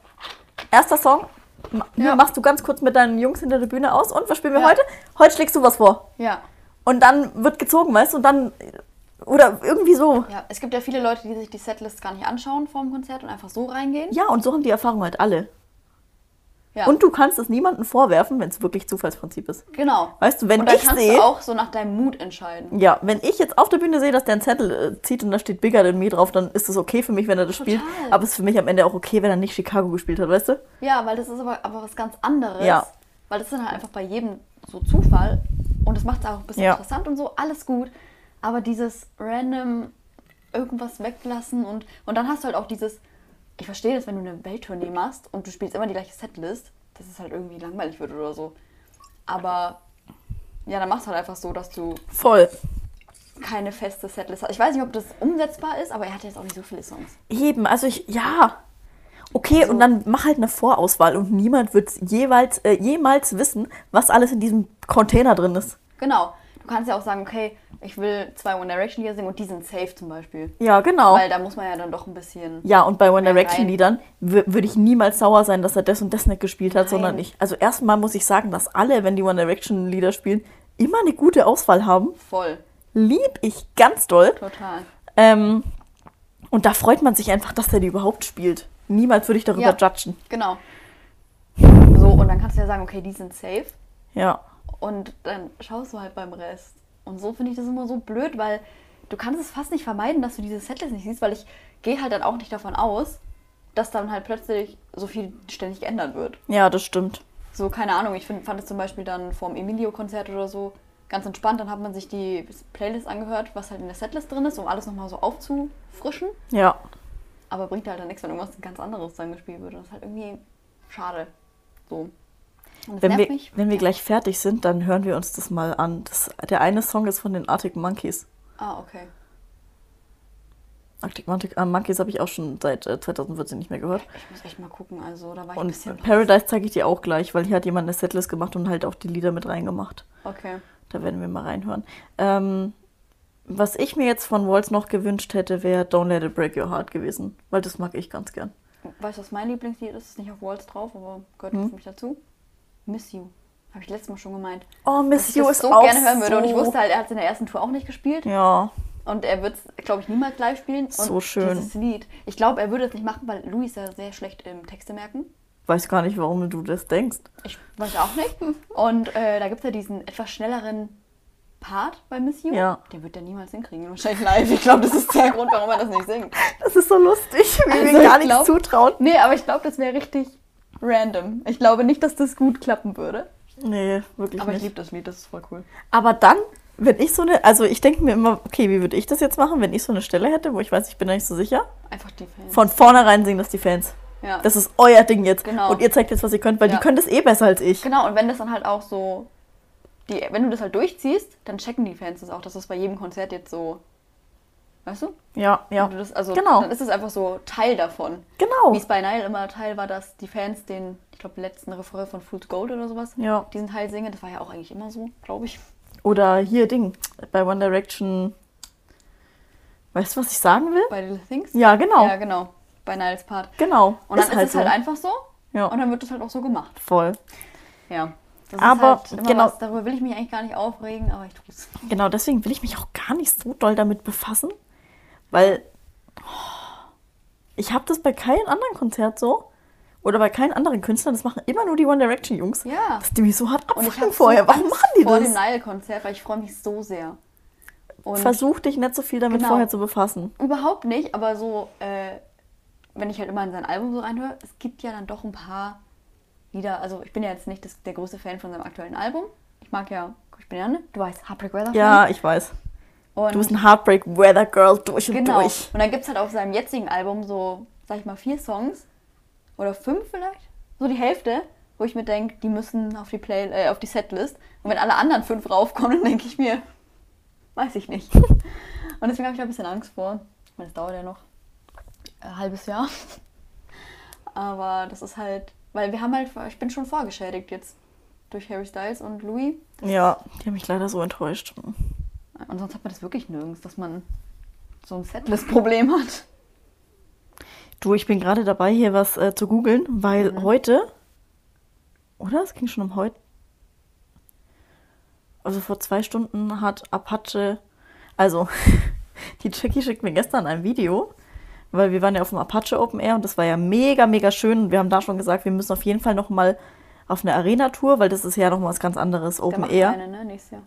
Erster Song, Ja. machst du ganz kurz mit deinen Jungs hinter der Bühne aus und was spielen wir Ja. heute? Heute schlägst du was vor. ja. Und dann wird gezogen, weißt du, und dann. Oder irgendwie so. Ja, es gibt ja viele Leute, die sich die Setlist gar nicht anschauen vor dem Konzert und einfach so reingehen. Ja, und so haben die Erfahrung halt alle. Ja. Und du kannst es niemandem vorwerfen, wenn es wirklich Zufallsprinzip ist. Genau. Weißt du, wenn und dann ich kannst sehe- du auch so nach deinem Mut entscheiden. Ja, wenn ich jetzt auf der Bühne sehe, dass der einen Zettel äh, zieht und da steht Bigger Than Me drauf, dann ist es okay für mich, wenn er das spielt. Total. Aber es ist für mich am Ende auch okay, wenn er nicht Chicago gespielt hat, weißt du? Ja, weil das ist aber, aber was ganz anderes. Ja. Weil das ist dann halt einfach bei jedem so Zufall. Und das macht es auch ein bisschen Ja. interessant und so, alles gut. Aber dieses random irgendwas weglassen und, und dann hast du halt auch dieses, ich verstehe das, wenn du eine Welttournee machst und du spielst immer die gleiche Setlist, dass es halt irgendwie langweilig wird oder so. Aber ja, dann machst du halt einfach so, dass du Voll. keine feste Setlist hast. Ich weiß nicht, ob das umsetzbar ist, aber er hat jetzt auch nicht so viele Songs. Eben, also ich, ja. Okay, Also- und dann mach halt eine Vorauswahl und niemand wird jeweils, äh, jemals wissen, was alles in diesem Container drin ist. Genau. Du kannst ja auch sagen, okay, ich will zwei One Direction Lieder singen und die sind safe zum Beispiel. Ja, genau. Weil da muss man ja dann doch ein bisschen. Ja, und bei One Direction. Liedern wür- würde ich niemals sauer sein, dass er das und das nicht gespielt hat, Nein. sondern ich. Also erstmal muss ich sagen, dass alle, wenn die One Direction Lieder spielen, immer eine gute Auswahl haben. Voll. Lieb ich ganz doll. Total. Ähm, und da freut man sich einfach, dass der die überhaupt spielt. Niemals würde ich darüber Ja. judgen. Genau. So, und dann kannst du ja sagen, okay, die sind safe. Ja. Und dann schaust du halt beim Rest. Und so finde ich das immer so blöd, weil du kannst es fast nicht vermeiden, dass du diese Setlist nicht siehst, weil ich gehe halt dann auch nicht davon aus, dass dann halt plötzlich so viel ständig geändert wird. Ja, das stimmt. So, keine Ahnung, ich find, fand es zum Beispiel dann vorm Emilio-Konzert oder so ganz entspannt. Dann hat man sich die Playlist angehört, was halt in der Setlist drin ist, um alles nochmal so aufzufrischen. Ja. Aber bringt halt dann nichts, wenn irgendwas ganz anderes dann gespielt wird. Und das ist halt irgendwie schade. So. Das Wenn wir, mich. wenn wir gleich fertig sind, dann hören wir uns das mal an. Das, der eine Song ist von den Arctic Monkeys. Ah, okay. Arctic Monkeys, äh, Monkeys habe ich auch schon seit äh, 2014 nicht mehr gehört. Ich muss echt mal gucken. Also, da war ich ein Und bisschen. Paradise zeige ich dir auch gleich, weil hier hat jemand eine Setlist gemacht und halt auch die Lieder mit reingemacht. Okay. Da werden wir mal reinhören. Ähm, was ich mir jetzt von Waltz noch gewünscht hätte, wäre Don't Let It Break Your Heart gewesen. Weil das mag ich ganz gern. Weißt du, was mein Lieblingslied ist? Ist nicht auf Walls drauf, aber gehört Hm? für mich dazu. Miss You. Habe ich letztes Mal schon gemeint. Oh, Miss You ist so auch gerne hören würde. Und ich so- wusste halt, er hat es in der ersten Tour auch nicht gespielt. Ja, Und er wird es, glaube ich, niemals live spielen. Und So schön. Dieses Lied. Ich glaube, er würde es nicht machen, weil Louis ist ja sehr schlecht im Texte merken. weiß gar nicht, warum du das denkst. Ich weiß auch nicht. Und äh, da gibt es ja diesen etwas schnelleren Part bei Miss You. Ja. Den wird er niemals hinkriegen. Wahrscheinlich live. Ich glaube, das ist der Grund, warum er das nicht singt. Das ist so lustig, wie Also wir gar ich nichts glaub- zutrauen. Nee, aber ich glaube, das wäre richtig random. Ich glaube nicht, dass das gut klappen würde. Nee, wirklich Aber ich nicht. liebe das Lied, das ist voll cool. Aber dann, wenn ich so eine, also ich denke mir immer, okay, wie würde ich das jetzt machen, wenn ich so eine Stelle hätte, wo ich weiß, ich bin da nicht so sicher? Einfach die Fans. Von vornherein singen das die Fans. ja. Das ist euer Ding jetzt. Genau. Und ihr zeigt jetzt, was ihr könnt, weil Ja. die können das eh besser als ich. Genau, und wenn das dann halt auch so. Die, wenn du das halt durchziehst, dann checken die Fans das auch, dass das bei jedem Konzert jetzt so. Weißt du? Ja, ja. Das, also, Genau. Dann ist es einfach so Teil davon. Genau. Wie es bei Nile immer Teil war, dass die Fans den, ich glaube, letzten Refrain von Fool's Gold oder sowas, Ja. diesen Teil singen. Das war ja auch eigentlich immer so, glaube ich. Oder hier Ding, bei One Direction. Weißt du, was ich sagen will? Bei Little Things. Ja, genau. Ja, genau. Bei Niles Part. Genau. Und dann ist, es so. halt einfach so. Ja. Und dann wird es halt auch so gemacht. Voll. Ja. Das Aber ist halt genau- was, darüber will ich mich eigentlich gar nicht aufregen, aber ich tue es. Genau, deswegen will ich mich auch gar nicht so doll damit befassen, weil ich habe das bei keinem anderen Konzert so oder bei keinen anderen Künstlern. Das machen immer nur die One Direction Jungs. Ja. Dass die mich so hart abfangen vorher. so Warum machen die vor das? dem Nile-Konzert, weil ich freue mich so sehr. Und Versuch dich nicht so viel damit Genau. vorher zu befassen. überhaupt nicht, aber so, äh, wenn ich halt immer in sein Album so reinhöre, es gibt ja dann doch ein paar Lieder. Also ich bin ja jetzt nicht das, der größte Fan von seinem aktuellen Album. Ich mag ja, ich bin ja, ne? Du weißt, Heartbreak Weather. Ja, ich weiß. Und Du bist ein Heartbreak Weather Girl durch und genau. durch. Und dann gibt es halt auf seinem jetzigen Album so, sag ich mal, vier Songs oder fünf vielleicht, so die Hälfte, wo ich mir denke, die müssen auf die Play äh, auf die Setlist. Und wenn alle anderen fünf raufkommen, dann denke ich mir, weiß ich nicht. Und deswegen habe ich da ein bisschen Angst vor. Ich meine, es dauert ja noch ein halbes Jahr. Aber das ist halt, weil wir haben halt, ich bin schon vorgeschädigt jetzt durch Harry Styles und Louis. Ja, die haben mich leider so enttäuscht. Und sonst hat man das wirklich nirgends, dass man so ein Setlist-Problem hat. Du, ich bin gerade dabei, hier was äh, zu googeln, weil Mhm. heute, oder? Es ging schon um heute. Also vor zwei Stunden hat Apache, also die Jackie schickt mir gestern ein Video, weil wir waren ja auf dem Apache Open Air und das war ja mega, mega schön. Und wir haben da schon gesagt, wir müssen auf jeden Fall noch mal auf eine Arena-Tour, weil das ist ja noch mal was ganz anderes, Der Open Air. eine, ne? Nächstes Jahr.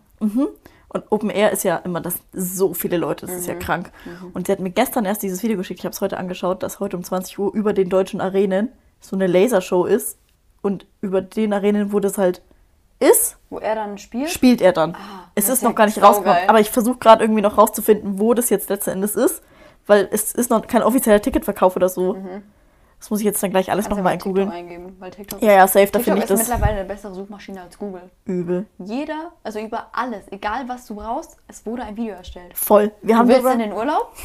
Und Open Air ist ja immer das so viele Leute, das ist ja krank. Und sie hat mir gestern erst dieses Video geschickt, ich habe es heute angeschaut, dass heute um 20 Uhr über den deutschen Arenen so eine Lasershow ist. Und über den Arenen, wo das halt ist, Wo er dann spielt. spielt er dann. Ah, es ist ist ja noch gar nicht rausgekommen, aber ich versuche gerade irgendwie noch rauszufinden, wo das jetzt letzten Endes ist, weil es ist noch kein offizieller Ticketverkauf oder so. Das muss ich jetzt dann gleich alles nochmal googeln. eingeben, weil TikTok, Ja, ja, safe, da finde ich ist das mittlerweile eine bessere Suchmaschine als Google. übel. Jeder, also über alles, egal was du brauchst, es wurde ein Video erstellt. Voll. Wir Du haben willst in den Urlaub?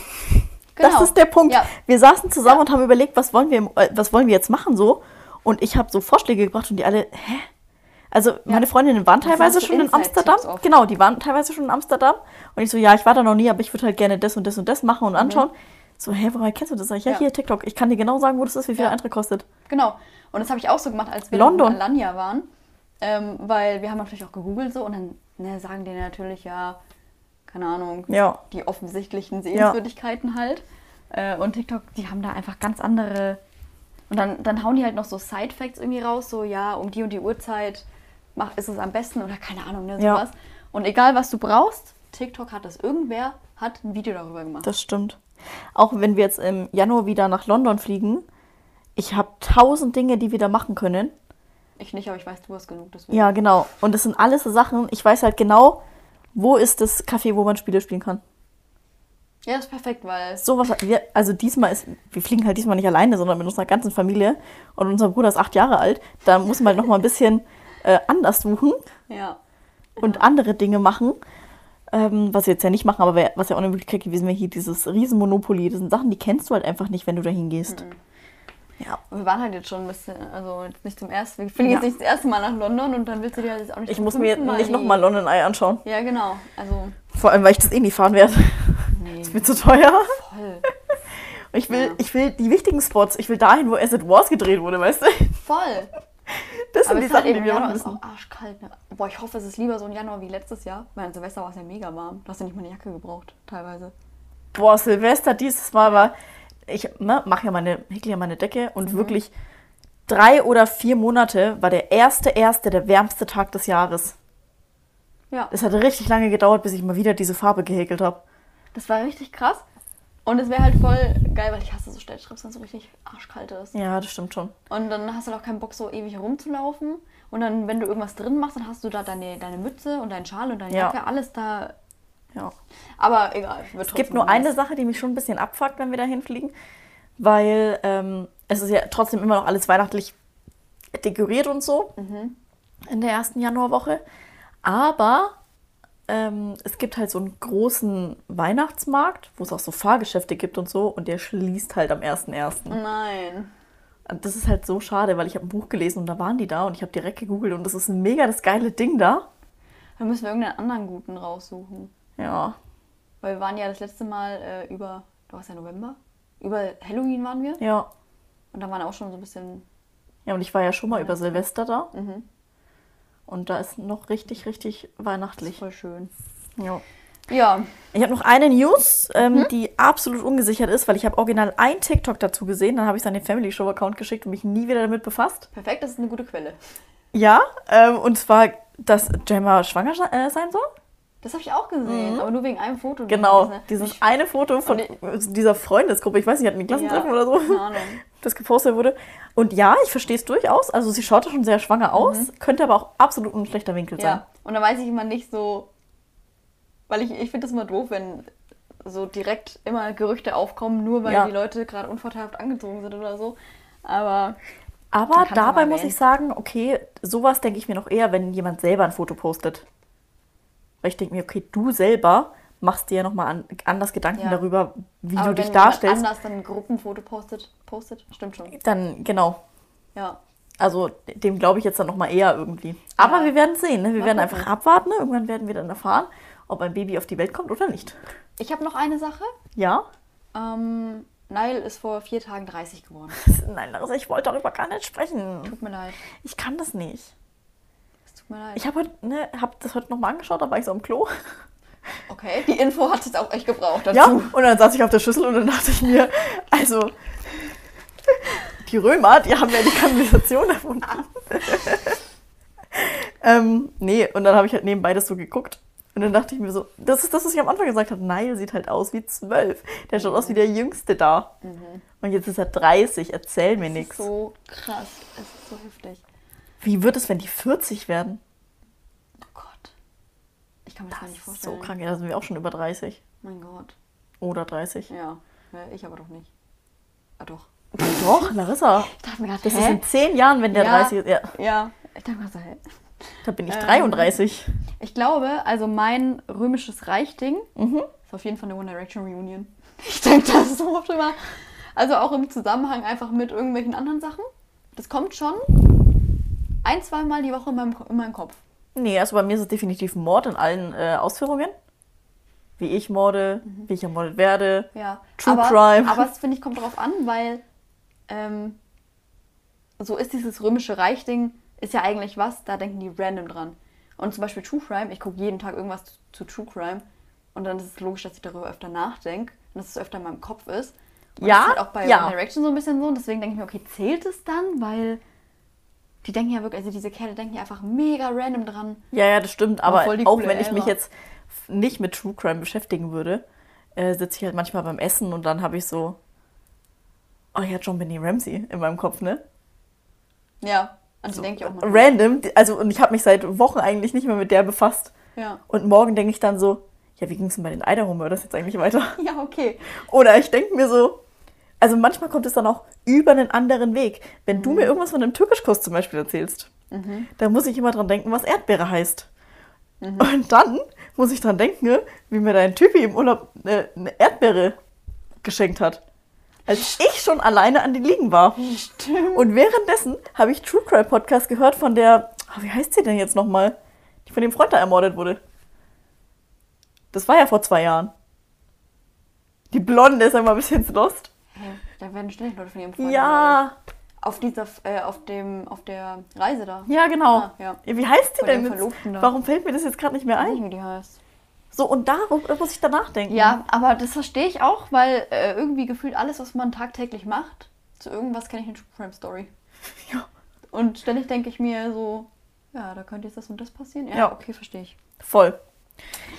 Das Genau. ist der Punkt. Ja. Wir saßen zusammen und haben überlegt, was wollen wir, im, äh, was wollen wir jetzt machen so. Und ich habe so Vorschläge gebracht und die alle, hä? Also meine Freundinnen waren Das teilweise schon in Amsterdam. Genau, die waren teilweise schon in Amsterdam. Und ich so, ja, ich war da noch nie, aber ich würde halt gerne das und das und das machen und anschauen. So, hä, woher kennst du das? Sag ich, ja. Ja. hier TikTok. Ich kann dir genau sagen, wo das ist, wie viel Ja. Eintritt kostet. Genau. Und das habe ich auch so gemacht, als wir London. in Alanya waren. Ähm, weil wir haben natürlich auch gegoogelt so und dann ne, sagen die natürlich ja, keine Ahnung, Ja. die offensichtlichen Sehenswürdigkeiten halt. Äh, und TikTok, die haben da einfach ganz andere. Und dann, dann hauen die halt noch so Side-Facts irgendwie raus, so ja, um die und die Uhrzeit mach, ist es am besten oder keine Ahnung, ne, Ja. sowas. Und egal was du brauchst, TikTok hat das. Irgendwer hat ein Video darüber gemacht. Das stimmt. Auch wenn wir jetzt im Januar wieder nach London fliegen, ich habe tausend Dinge, die wir da machen können. Ich nicht, aber ich weiß, du hast genug. Deswegen. Ja, genau. Und das sind alles so Sachen, ich weiß halt genau, wo ist das Café, wo man Spiele spielen kann. ja, ist perfekt, weil Sowas, wir, also diesmal ist, wir fliegen halt diesmal nicht alleine, sondern mit unserer ganzen Familie. Und unser Bruder ist acht Jahre alt. Da muss man halt noch mal ein bisschen äh, anders suchen ja. und andere Dinge machen. Ähm, was wir jetzt ja nicht machen, aber wär, was ja auch eine Möglichkeit gewesen wäre, hier dieses Riesenmonopoly. Das sind Sachen, die kennst du halt einfach nicht, wenn du da hingehst. Ja. Und wir waren halt jetzt schon ein bisschen, also jetzt nicht zum ersten, wir fliegen Ja. jetzt nicht das erste Mal nach London und dann willst du dir halt jetzt auch nicht Ich muss mir Mal nicht nochmal London Eye anschauen. Ja, genau. Also, Vor allem, weil ich das eh nie fahren werde. nee, Ist mir zu teuer. voll. Ich will, Ja. ich will die wichtigen Spots. Ich will dahin, wo As It Wars gedreht wurde, weißt du? Voll. Das Aber sind es die ist halt Sachen, eben die wir Januar machen ist auch arschkalt. Ne? Boah, ich hoffe, es ist lieber so ein Januar wie letztes Jahr. Weil an Silvester war es ja mega warm. Du hast ja nicht mal eine Jacke gebraucht, teilweise. Boah, Silvester dieses Mal war. Ich ne, mache ja meine, häkle ja meine Decke und Mhm. wirklich drei oder vier Monate war der erste, erste, der wärmste Tag des Jahres. Ja, Es hat richtig lange gedauert, bis ich mal wieder diese Farbe gehäkelt habe. das war richtig krass. Und es wäre halt voll geil, weil ich hasse so Stellstrips, wenn es so richtig arschkalt ist. Ja, das stimmt schon. Und dann hast du halt auch keinen Bock, so ewig herumzulaufen. Und dann, wenn du irgendwas drin machst, dann hast du da deine, deine Mütze und deinen Schal und deine Ja. Jacke, alles da. Ja. Aber egal. Es gibt nur eine Sache, die mich schon ein bisschen abfuckt, wenn wir da hinfliegen, weil ähm, es ist ja trotzdem immer noch alles weihnachtlich dekoriert und so in der ersten Januarwoche. Aber ähm, es gibt halt so einen großen Weihnachtsmarkt, wo es auch so Fahrgeschäfte gibt und so, und der schließt halt am 1.1. Nein. Und Das ist halt so schade, weil ich habe ein Buch gelesen und da waren die da und ich habe direkt gegoogelt und das ist ein mega das geile Ding da. Dann müssen wir irgendeinen anderen guten raussuchen. Ja. Weil wir waren ja das letzte Mal äh, über, du warst ja November, über Halloween waren wir. Ja. Und da waren auch schon so ein bisschen, Ja, und ich war ja schon mal über Silvester da. Mhm. Und da ist noch richtig, richtig weihnachtlich. voll schön. Ja. Ja, Ich habe noch eine News, ähm, Mhm. die absolut ungesichert ist, weil ich habe original ein TikTok dazu gesehen. Dann habe ich es an den Family Show Account geschickt und mich nie wieder damit befasst. perfekt, das ist eine gute Quelle. Ja, ähm, und zwar, dass Gemma schwanger äh, sein soll. Das habe ich auch gesehen, aber nur wegen einem Foto. Mhm. Genau, dieses ich- eine Foto von dieser Freundesgruppe, ich weiß nicht, hatten die Klassentreffen Ja, oder so, das gepostet wurde. Und ja, ich verstehe es durchaus. Also sie schaute schon sehr schwanger aus, könnte aber auch absolut ein schlechter Winkel sein. Mhm. Ja, und da weiß ich immer nicht so, weil ich, ich finde das immer doof, wenn so direkt immer Gerüchte aufkommen, nur weil Ja. die Leute gerade unvorteilhaft angezogen sind oder so. Aber Aber dabei muss ich sagen, okay, sowas denke ich mir noch eher, wenn jemand selber ein Foto postet. Weil ich denke mir, okay, du selber machst dir ja nochmal an, anders Gedanken Ja. darüber, wie aber du dich wenn darstellst. anders dann ein Gruppenfoto postet, postet, stimmt schon. Dann, genau. Ja. Also dem glaube ich jetzt dann nochmal eher irgendwie. Aber Ja. wir werden sehen. Ne? Wir Mal werden gucken. einfach abwarten. Ne? Irgendwann werden wir dann erfahren, ob ein Baby auf die Welt kommt oder nicht. Ich habe noch eine Sache. Ja? Ähm, Nile ist vor vier Tagen 30 geworden. Nein, Larissa, ich wollte darüber gar nicht sprechen. Tut mir leid. Ich kann das nicht. Tut mir leid. Ich habe ne, hab das heute nochmal angeschaut, da war ich so am Klo. Okay, die Info hat es auch echt gebraucht dazu. Ja, und dann saß ich auf der Schüssel und dann dachte ich mir, also die Römer, die haben ja die Kanalisation erfunden. ähm, nee, und dann habe ich halt nebenbei das so geguckt. Und dann dachte ich mir so, das ist das, was ich am Anfang gesagt habe. Niall sieht halt aus wie zwölf. Der schaut aus wie der Jüngste da. Und jetzt ist er 30. Erzähl mir nichts. so krass. Es ist so heftig. Wie wird es, wenn die 40 werden? Oh Gott. Ich kann mir das, gar nicht Das ist vorstellen. so krank. Ja, da sind wir auch schon über 30. Mein Gott. Oder 30. Ja. Ich aber doch nicht. Ah, doch. Doch, Larissa. Ich dachte mir gerade, Das hä? ist in 10 Jahren, wenn der Ja. 30 ist. Ja, Ja. Ich dachte mir so, hä? da bin ich Ähm, 33. Ich glaube, also mein römisches Reichding Mhm. ist auf jeden Fall eine One Direction Reunion. Ich denke das so oft drüber. Also auch im Zusammenhang einfach mit irgendwelchen anderen Sachen. Das kommt schon ein, zweimal die Woche in meinem, in meinem Kopf. Nee, also bei mir ist es definitiv Mord in allen äh, Ausführungen. Wie ich morde, wie ich ermordet werde. Ja. True aber, Crime. Aber es finde ich kommt darauf an, weil ähm, so ist dieses römische Reich-Ding, ist ja eigentlich was, da denken die random dran. Und zum Beispiel True Crime, ich gucke jeden Tag irgendwas zu, zu True Crime und dann ist es logisch, dass ich darüber öfter nachdenke und dass es öfter in meinem Kopf ist. Und Ja, das ist halt auch bei ja. One Direction so ein bisschen so und deswegen denke ich mir, okay, zählt es dann? Weil die denken ja wirklich, also diese Kerle denken ja einfach mega random dran. Ja, ja, das stimmt. Aber die auch wenn ich mich jetzt nicht mit True Crime beschäftigen würde, äh, sitze ich halt manchmal beim Essen und dann habe ich so, oh ja, John Benny Ramsey in meinem Kopf, ne? Ja, also denke ich auch mal. Random. Also, und ich habe mich seit Wochen eigentlich nicht mehr mit der befasst. Ja. Und morgen denke ich dann so, ja, wie ging es denn bei den Idaho Murders jetzt eigentlich weiter? ja, okay. Oder ich denke mir so, also manchmal kommt es dann auch über einen anderen Weg. Wenn du Mhm. mir irgendwas von einem Türkischkurs zum Beispiel erzählst, dann muss ich immer dran denken, was Erdbeere heißt. Mhm. Und dann muss ich dran denken, wie mir dein Typi im Urlaub eine, eine Erdbeere geschenkt hat. Als ich schon alleine an den Liegen war. Stimmt. Und währenddessen habe ich True Crime Podcast gehört von der, ah, wie heißt sie denn jetzt nochmal? Die von dem Freund da ermordet wurde. Das war ja vor zwei Jahren. Die Blonde ist einmal ein bisschen lost. Da werden ständig Leute von ihrem Freund. Ja, Auf dieser, äh, auf dem, auf der Reise da. ja, genau. Ah, ja. Wie heißt sie Von denn jetzt? Da. Warum fällt mir das jetzt gerade nicht mehr Ich weiß nicht, ein? wie die heißt. So, und darum muss ich danach denken. Ja, aber das verstehe ich auch, weil äh, irgendwie gefühlt alles, was man tagtäglich macht, zu irgendwas kenne ich eine True Crime Story. Ja. Und ständig denke ich mir so, ja, da könnte jetzt das und das passieren. Ja, Ja. okay, verstehe ich. Voll.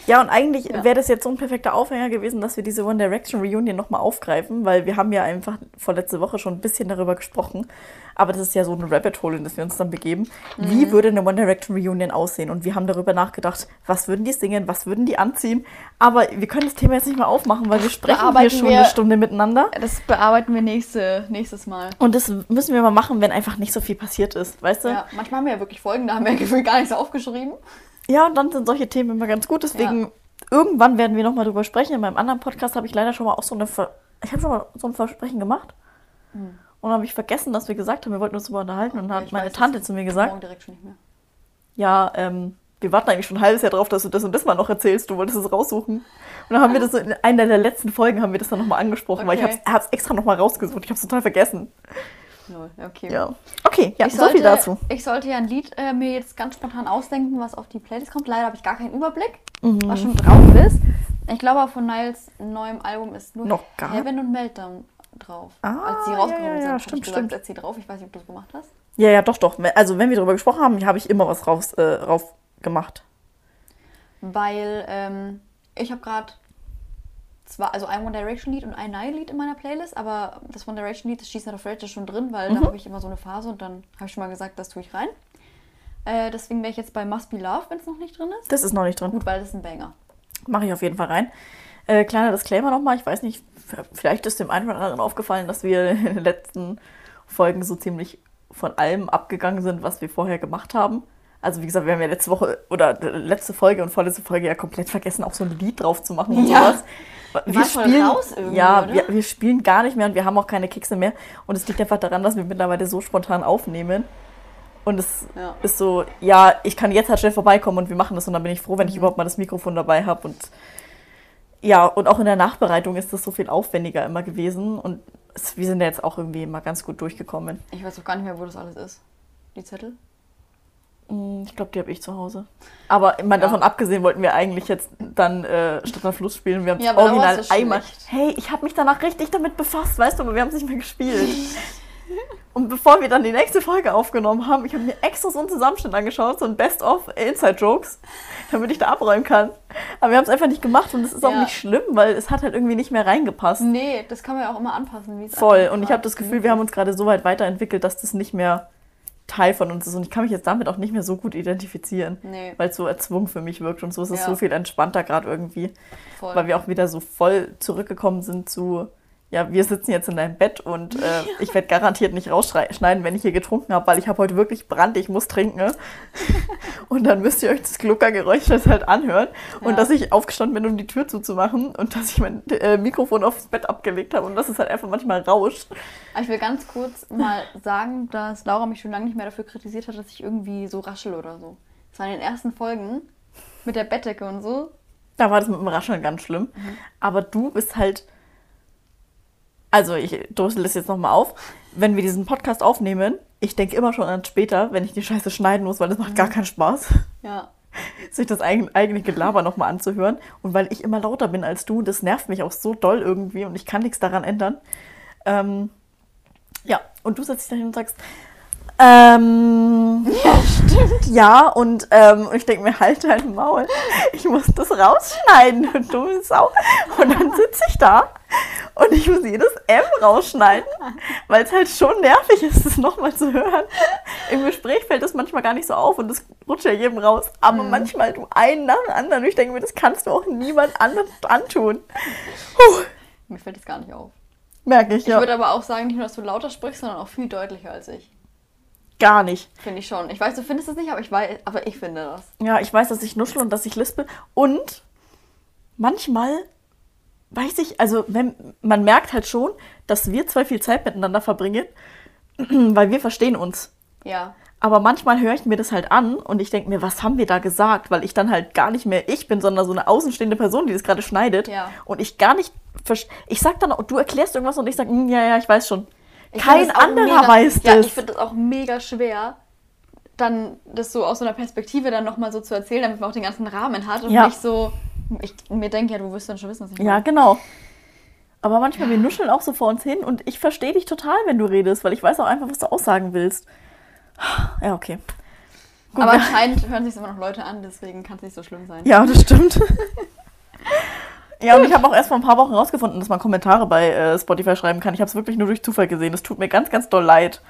Ja, und eigentlich Ja. wäre das jetzt so ein perfekter Aufhänger gewesen, dass wir diese One Direction Reunion nochmal aufgreifen, weil wir haben ja einfach vorletzte Woche schon ein bisschen darüber gesprochen. Aber das ist ja so ein Rabbit Hole, in das wir uns dann begeben. Mhm. Wie würde eine One Direction Reunion aussehen? Und wir haben darüber nachgedacht, was würden die singen, was würden die anziehen? Aber wir können das Thema jetzt nicht mehr aufmachen, weil wir sprechen hier schon wir- eine Stunde miteinander. Das bearbeiten wir nächste, nächstes Mal. Und das müssen wir mal machen, wenn einfach nicht so viel passiert ist, weißt du? Ja, manchmal haben wir ja wirklich Folgen, da haben wir gefühlt gar nichts aufgeschrieben. Ja, und dann sind solche Themen immer ganz gut. Deswegen, irgendwann werden wir nochmal drüber sprechen. In meinem anderen Podcast habe ich leider schon mal auch so eine. Ver ich habe schon mal so ein Versprechen gemacht. Und dann habe ich vergessen, dass wir gesagt haben, wir wollten uns darüber unterhalten. Und dann hat meine weiß, Tante das zu mir gesagt: Morgen direkt schon nicht mehr. Ja, ähm, wir warten eigentlich schon ein halbes Jahr drauf, dass du das und das mal noch erzählst. Du wolltest es raussuchen. Und dann haben wir das so in einer der letzten Folgen haben wir das dann nochmal angesprochen, weil ich Okay. habe es extra nochmal rausgesucht. Ich habe es total vergessen. Lol, okay. Ja. Okay, ja, Ich so sollte, viel dazu. Ich sollte ja ein Lied äh, mir jetzt ganz spontan ausdenken, was auf die Playlist kommt. Leider habe ich gar keinen Überblick, Mhm. was schon drauf ist. Ich glaube, von Niles neuem Album ist nur Noch gar- Heaven und Meltdown drauf. Ah, Als sie ja, rausgekommen ja, ja, sind, hab stimmt, ich gesagt, stimmt. erzähl drauf. Ich weiß nicht, ob du das gemacht hast. Ja, ja, doch, doch. Also, wenn wir darüber gesprochen haben, habe ich immer was raus, äh, rauf gemacht. Weil ähm, ich habe gerade zwar also ein One Direction Lied und ein Nile Lied in meiner Playlist, aber das One Direction Lied, das She's Not Afraid, ist schon drin, weil Mhm. da habe ich immer so eine Phase und dann habe ich schon mal gesagt, das tue ich rein. Äh, deswegen wäre ich jetzt bei Must Be Love, wenn es noch nicht drin ist. Das ist noch nicht drin. Gut, weil das ist ein Banger. Mache ich auf jeden Fall rein. Äh, kleiner Disclaimer nochmal, ich weiß nicht, vielleicht ist dem einen oder anderen aufgefallen, dass wir in den letzten Folgen so ziemlich von allem abgegangen sind, was wir vorher gemacht haben. Also wie gesagt, wir haben ja letzte Woche oder letzte Folge und vorletzte Folge ja komplett vergessen, auch so ein Lied drauf zu machen und Ja. sowas. Wir voll raus irgendwie, ja, wir, wir spielen gar nicht mehr und wir haben auch keine Kekse mehr. Und es liegt einfach daran, dass wir mittlerweile so spontan aufnehmen. Und es Ja. ist so, ja, ich kann jetzt halt schnell vorbeikommen und wir machen das und dann bin ich froh, Mhm. wenn ich überhaupt mal das Mikrofon dabei habe. Und ja, und auch in der Nachbereitung ist das so viel aufwendiger immer gewesen. Und es, wir sind ja jetzt auch irgendwie immer ganz gut durchgekommen. Ich weiß auch gar nicht mehr, wo das alles ist. Die Zettel? Mm, Ich glaube, die habe ich zu Hause. Aber mal davon abgesehen wollten wir eigentlich jetzt dann äh, Stadt am Fluss spielen. Wir haben Ja, original einmal. Hey, ich habe mich danach richtig damit befasst, weißt du, aber wir haben es nicht mehr gespielt. Und bevor wir dann die nächste Folge aufgenommen haben, ich habe mir extra so einen Zusammenschnitt angeschaut, so ein Best-of Inside-Jokes, damit ich da abräumen kann. Aber wir haben es einfach nicht gemacht und es ist auch Ja. nicht schlimm, weil es hat halt irgendwie nicht mehr reingepasst. Nee, das kann man ja auch immer anpassen. wie es Voll. Und ich habe das Gefühl, wir haben uns gerade so weit weiterentwickelt, dass das nicht mehr Teil von uns ist. Und ich kann mich jetzt damit auch nicht mehr so gut identifizieren. Nee. Weil es so erzwungen für mich wirkt und so ist es Ja. so viel entspannter gerade irgendwie. Voll. Weil wir auch wieder so voll zurückgekommen sind zu, ja, wir sitzen jetzt in deinem Bett und äh, ich werde garantiert nicht rausschneiden, wenn ich hier getrunken habe, weil ich habe heute wirklich Brand, ich muss trinken. und dann müsst ihr euch das Gluckergeräusch das halt anhören. Und Ja. dass ich aufgestanden bin, um die Tür zuzumachen und dass ich mein äh, Mikrofon aufs Bett abgelegt habe und dass es halt einfach manchmal rauscht. Ich will ganz kurz mal sagen, dass Laura mich schon lange nicht mehr dafür kritisiert hat, dass ich irgendwie so raschel oder so. Das war in den ersten Folgen mit der Bettdecke und so. Da war das mit dem Rascheln ganz schlimm. Aber du bist halt. Also, ich drösel das jetzt nochmal auf. Wenn wir diesen Podcast aufnehmen, ich denke immer schon an später, wenn ich die Scheiße schneiden muss, weil das macht gar keinen Spaß, Ja. sich das eigen- eigene Gelaber nochmal anzuhören. Und weil ich immer lauter bin als du, das nervt mich auch so doll irgendwie und ich kann nichts daran ändern. Ähm, ja, und du setzt dich dahin und sagst, ähm, ja, stimmt. Ja, und ähm, ich denke mir, halt dein Maul, ich muss das rausschneiden, du dumme Sau. Und dann sitze ich da und ich muss jedes M rausschneiden, weil es halt schon nervig ist, das nochmal zu hören. Im Gespräch fällt das manchmal gar nicht so auf und das rutscht ja jedem raus. Aber manchmal du einen nach dem anderen und ich denke mir, das kannst du auch niemand anderem antun. Puh, Mir fällt das gar nicht auf. merke ich, Ich ja. würde aber auch sagen, nicht nur, dass du lauter sprichst, sondern auch viel deutlicher als ich. Gar nicht. Finde ich schon. Ich weiß, du findest es nicht, aber ich weiß, aber ich finde das. Ja, ich weiß, dass ich nuschel und dass ich lispe. Und manchmal weiß ich, also wenn man merkt halt schon, dass wir zwei viel Zeit miteinander verbringen, weil wir verstehen uns. Ja. Aber manchmal höre ich mir das halt an und ich denke mir, was haben wir da gesagt? Weil ich dann halt gar nicht mehr ich bin, sondern so eine außenstehende Person, die das gerade schneidet. Ja. Und ich gar nicht. Ich sag dann, du erklärst irgendwas und ich sage, ja, ja, ich weiß schon. Kein anderer mega, weiß Ja, das. ich finde das auch mega schwer, dann das so aus so einer Perspektive dann nochmal so zu erzählen, damit man auch den ganzen Rahmen hat und Ja. nicht so. Ich mir denke ja, du wirst dann schon wissen, was ich Ja, meine. genau. Aber manchmal, wir nuscheln auch so vor uns hin und ich verstehe dich total, wenn du redest, weil ich weiß auch einfach, was du aussagen willst. Ja, okay. Gut, Aber ja. anscheinend hören sich immer noch Leute an, deswegen kann es nicht so schlimm sein. Ja, das stimmt. ja, und ich habe auch erst vor ein paar Wochen rausgefunden, dass man Kommentare bei äh, Spotify schreiben kann. Ich habe es wirklich nur durch Zufall gesehen. Es tut mir ganz, ganz doll leid,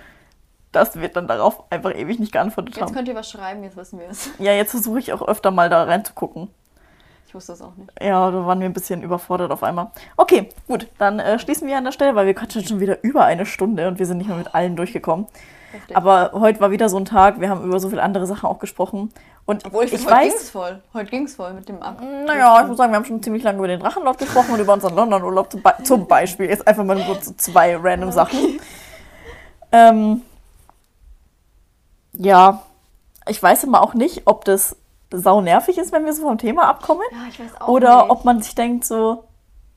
dass wir dann darauf einfach ewig nicht geantwortet Jetzt haben. könnt ihr was schreiben, jetzt wissen wir es. Ja, jetzt versuche ich auch öfter mal da reinzugucken. Wusste es auch nicht. Ja, da waren wir ein bisschen überfordert auf einmal. Okay, gut, dann äh, schließen wir an der Stelle, weil wir quatschen schon wieder über eine Stunde und wir sind nicht mehr mit allen durchgekommen. Heftig. Aber heute war wieder so ein Tag, wir haben über so viele andere Sachen auch gesprochen. Und Obwohl ich, ich heute ging's weiß, voll. Heute ging es voll mit dem Ab. naja, ich muss sagen, wir haben schon ziemlich lange über den Drachenlord gesprochen und über unseren London-Urlaub zum, Be zum Beispiel. Jetzt einfach mal nur so zwei random Sachen. Ähm, ja, ich weiß immer auch nicht, ob das sau nervig ist, wenn wir so vom Thema abkommen. Ja, ich weiß auch Oder nicht. ob man sich denkt, so,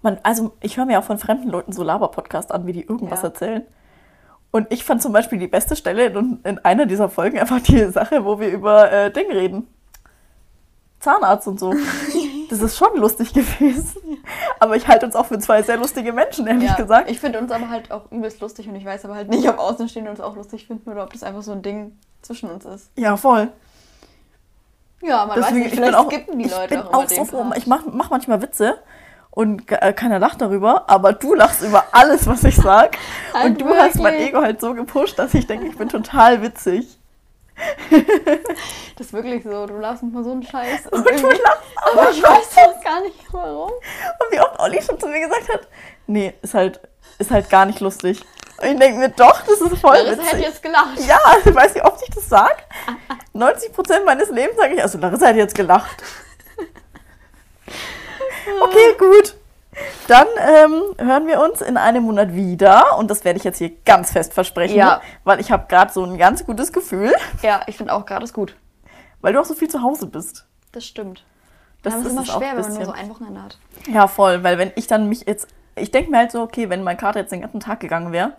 man, also ich höre mir auch von fremden Leuten so Laber-Podcast an, wie die irgendwas Ja. erzählen. Und ich fand zum Beispiel die beste Stelle in, in einer dieser Folgen einfach die Sache, wo wir über äh, Ding reden. Zahnarzt und so. Das ist schon lustig gewesen. Aber ich halte uns auch für zwei sehr lustige Menschen, ehrlich ja, gesagt. Ich finde uns aber halt auch übelst lustig und ich weiß aber halt nicht, ob Außenstehende uns auch lustig finden oder ob das einfach so ein Ding zwischen uns ist. ja, voll. Ja, man Deswegen, weiß nicht, ich vielleicht auch, skippen die ich Leute bin auch, auch so froh. Ich mache mach manchmal Witze und äh, keiner lacht darüber, aber du lachst über alles, was ich sag. Halt und du hast mein wirklich. Ego halt so gepusht, dass ich denke, ich bin total witzig. Das ist wirklich so, du lachst manchmal so einen Scheiß. Und Und du lachst aber ich weiß auch gar nicht warum. Und wie oft Olli schon zu mir gesagt hat, nee, ist halt, ist halt gar nicht lustig. Und ich denke mir, doch, das ist voll Larissa hätte witzig. jetzt gelacht. Ja, ich weiß nicht, wie oft ich das sag. 90% meines Lebens sage ich, also Larissa hat jetzt gelacht. Okay, gut. Dann ähm, hören wir uns in einem Monat wieder und das werde ich jetzt hier ganz fest versprechen, Ja. weil ich habe gerade so ein ganz gutes Gefühl, Ja, ich finde auch gerade ist gut. weil du auch so viel zu Hause bist. Das stimmt. Das ist ist immer es schwer, wenn man nur so ein Wochenende hat. Ja, voll, weil wenn ich dann mich jetzt, ich denke mir halt so, okay, wenn mein Kater jetzt den ganzen Tag gegangen wäre,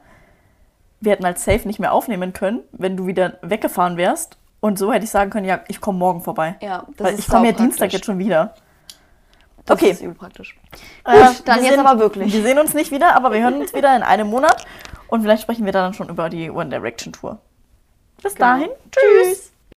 wir hätten halt safe nicht mehr aufnehmen können, wenn du wieder weggefahren wärst Und so hätte ich sagen können, ja, ich komme morgen vorbei. Ja, das Weil ist ich komme ja. Dienstag jetzt schon wieder. Das Okay. ist übel praktisch. Äh, Gut, dann wir jetzt sehen- aber wirklich. Wir sehen uns nicht wieder, aber wir hören uns wieder in einem Monat. Und vielleicht sprechen wir dann schon über die One Direction Tour. Bis Genau. dahin. Tschüss.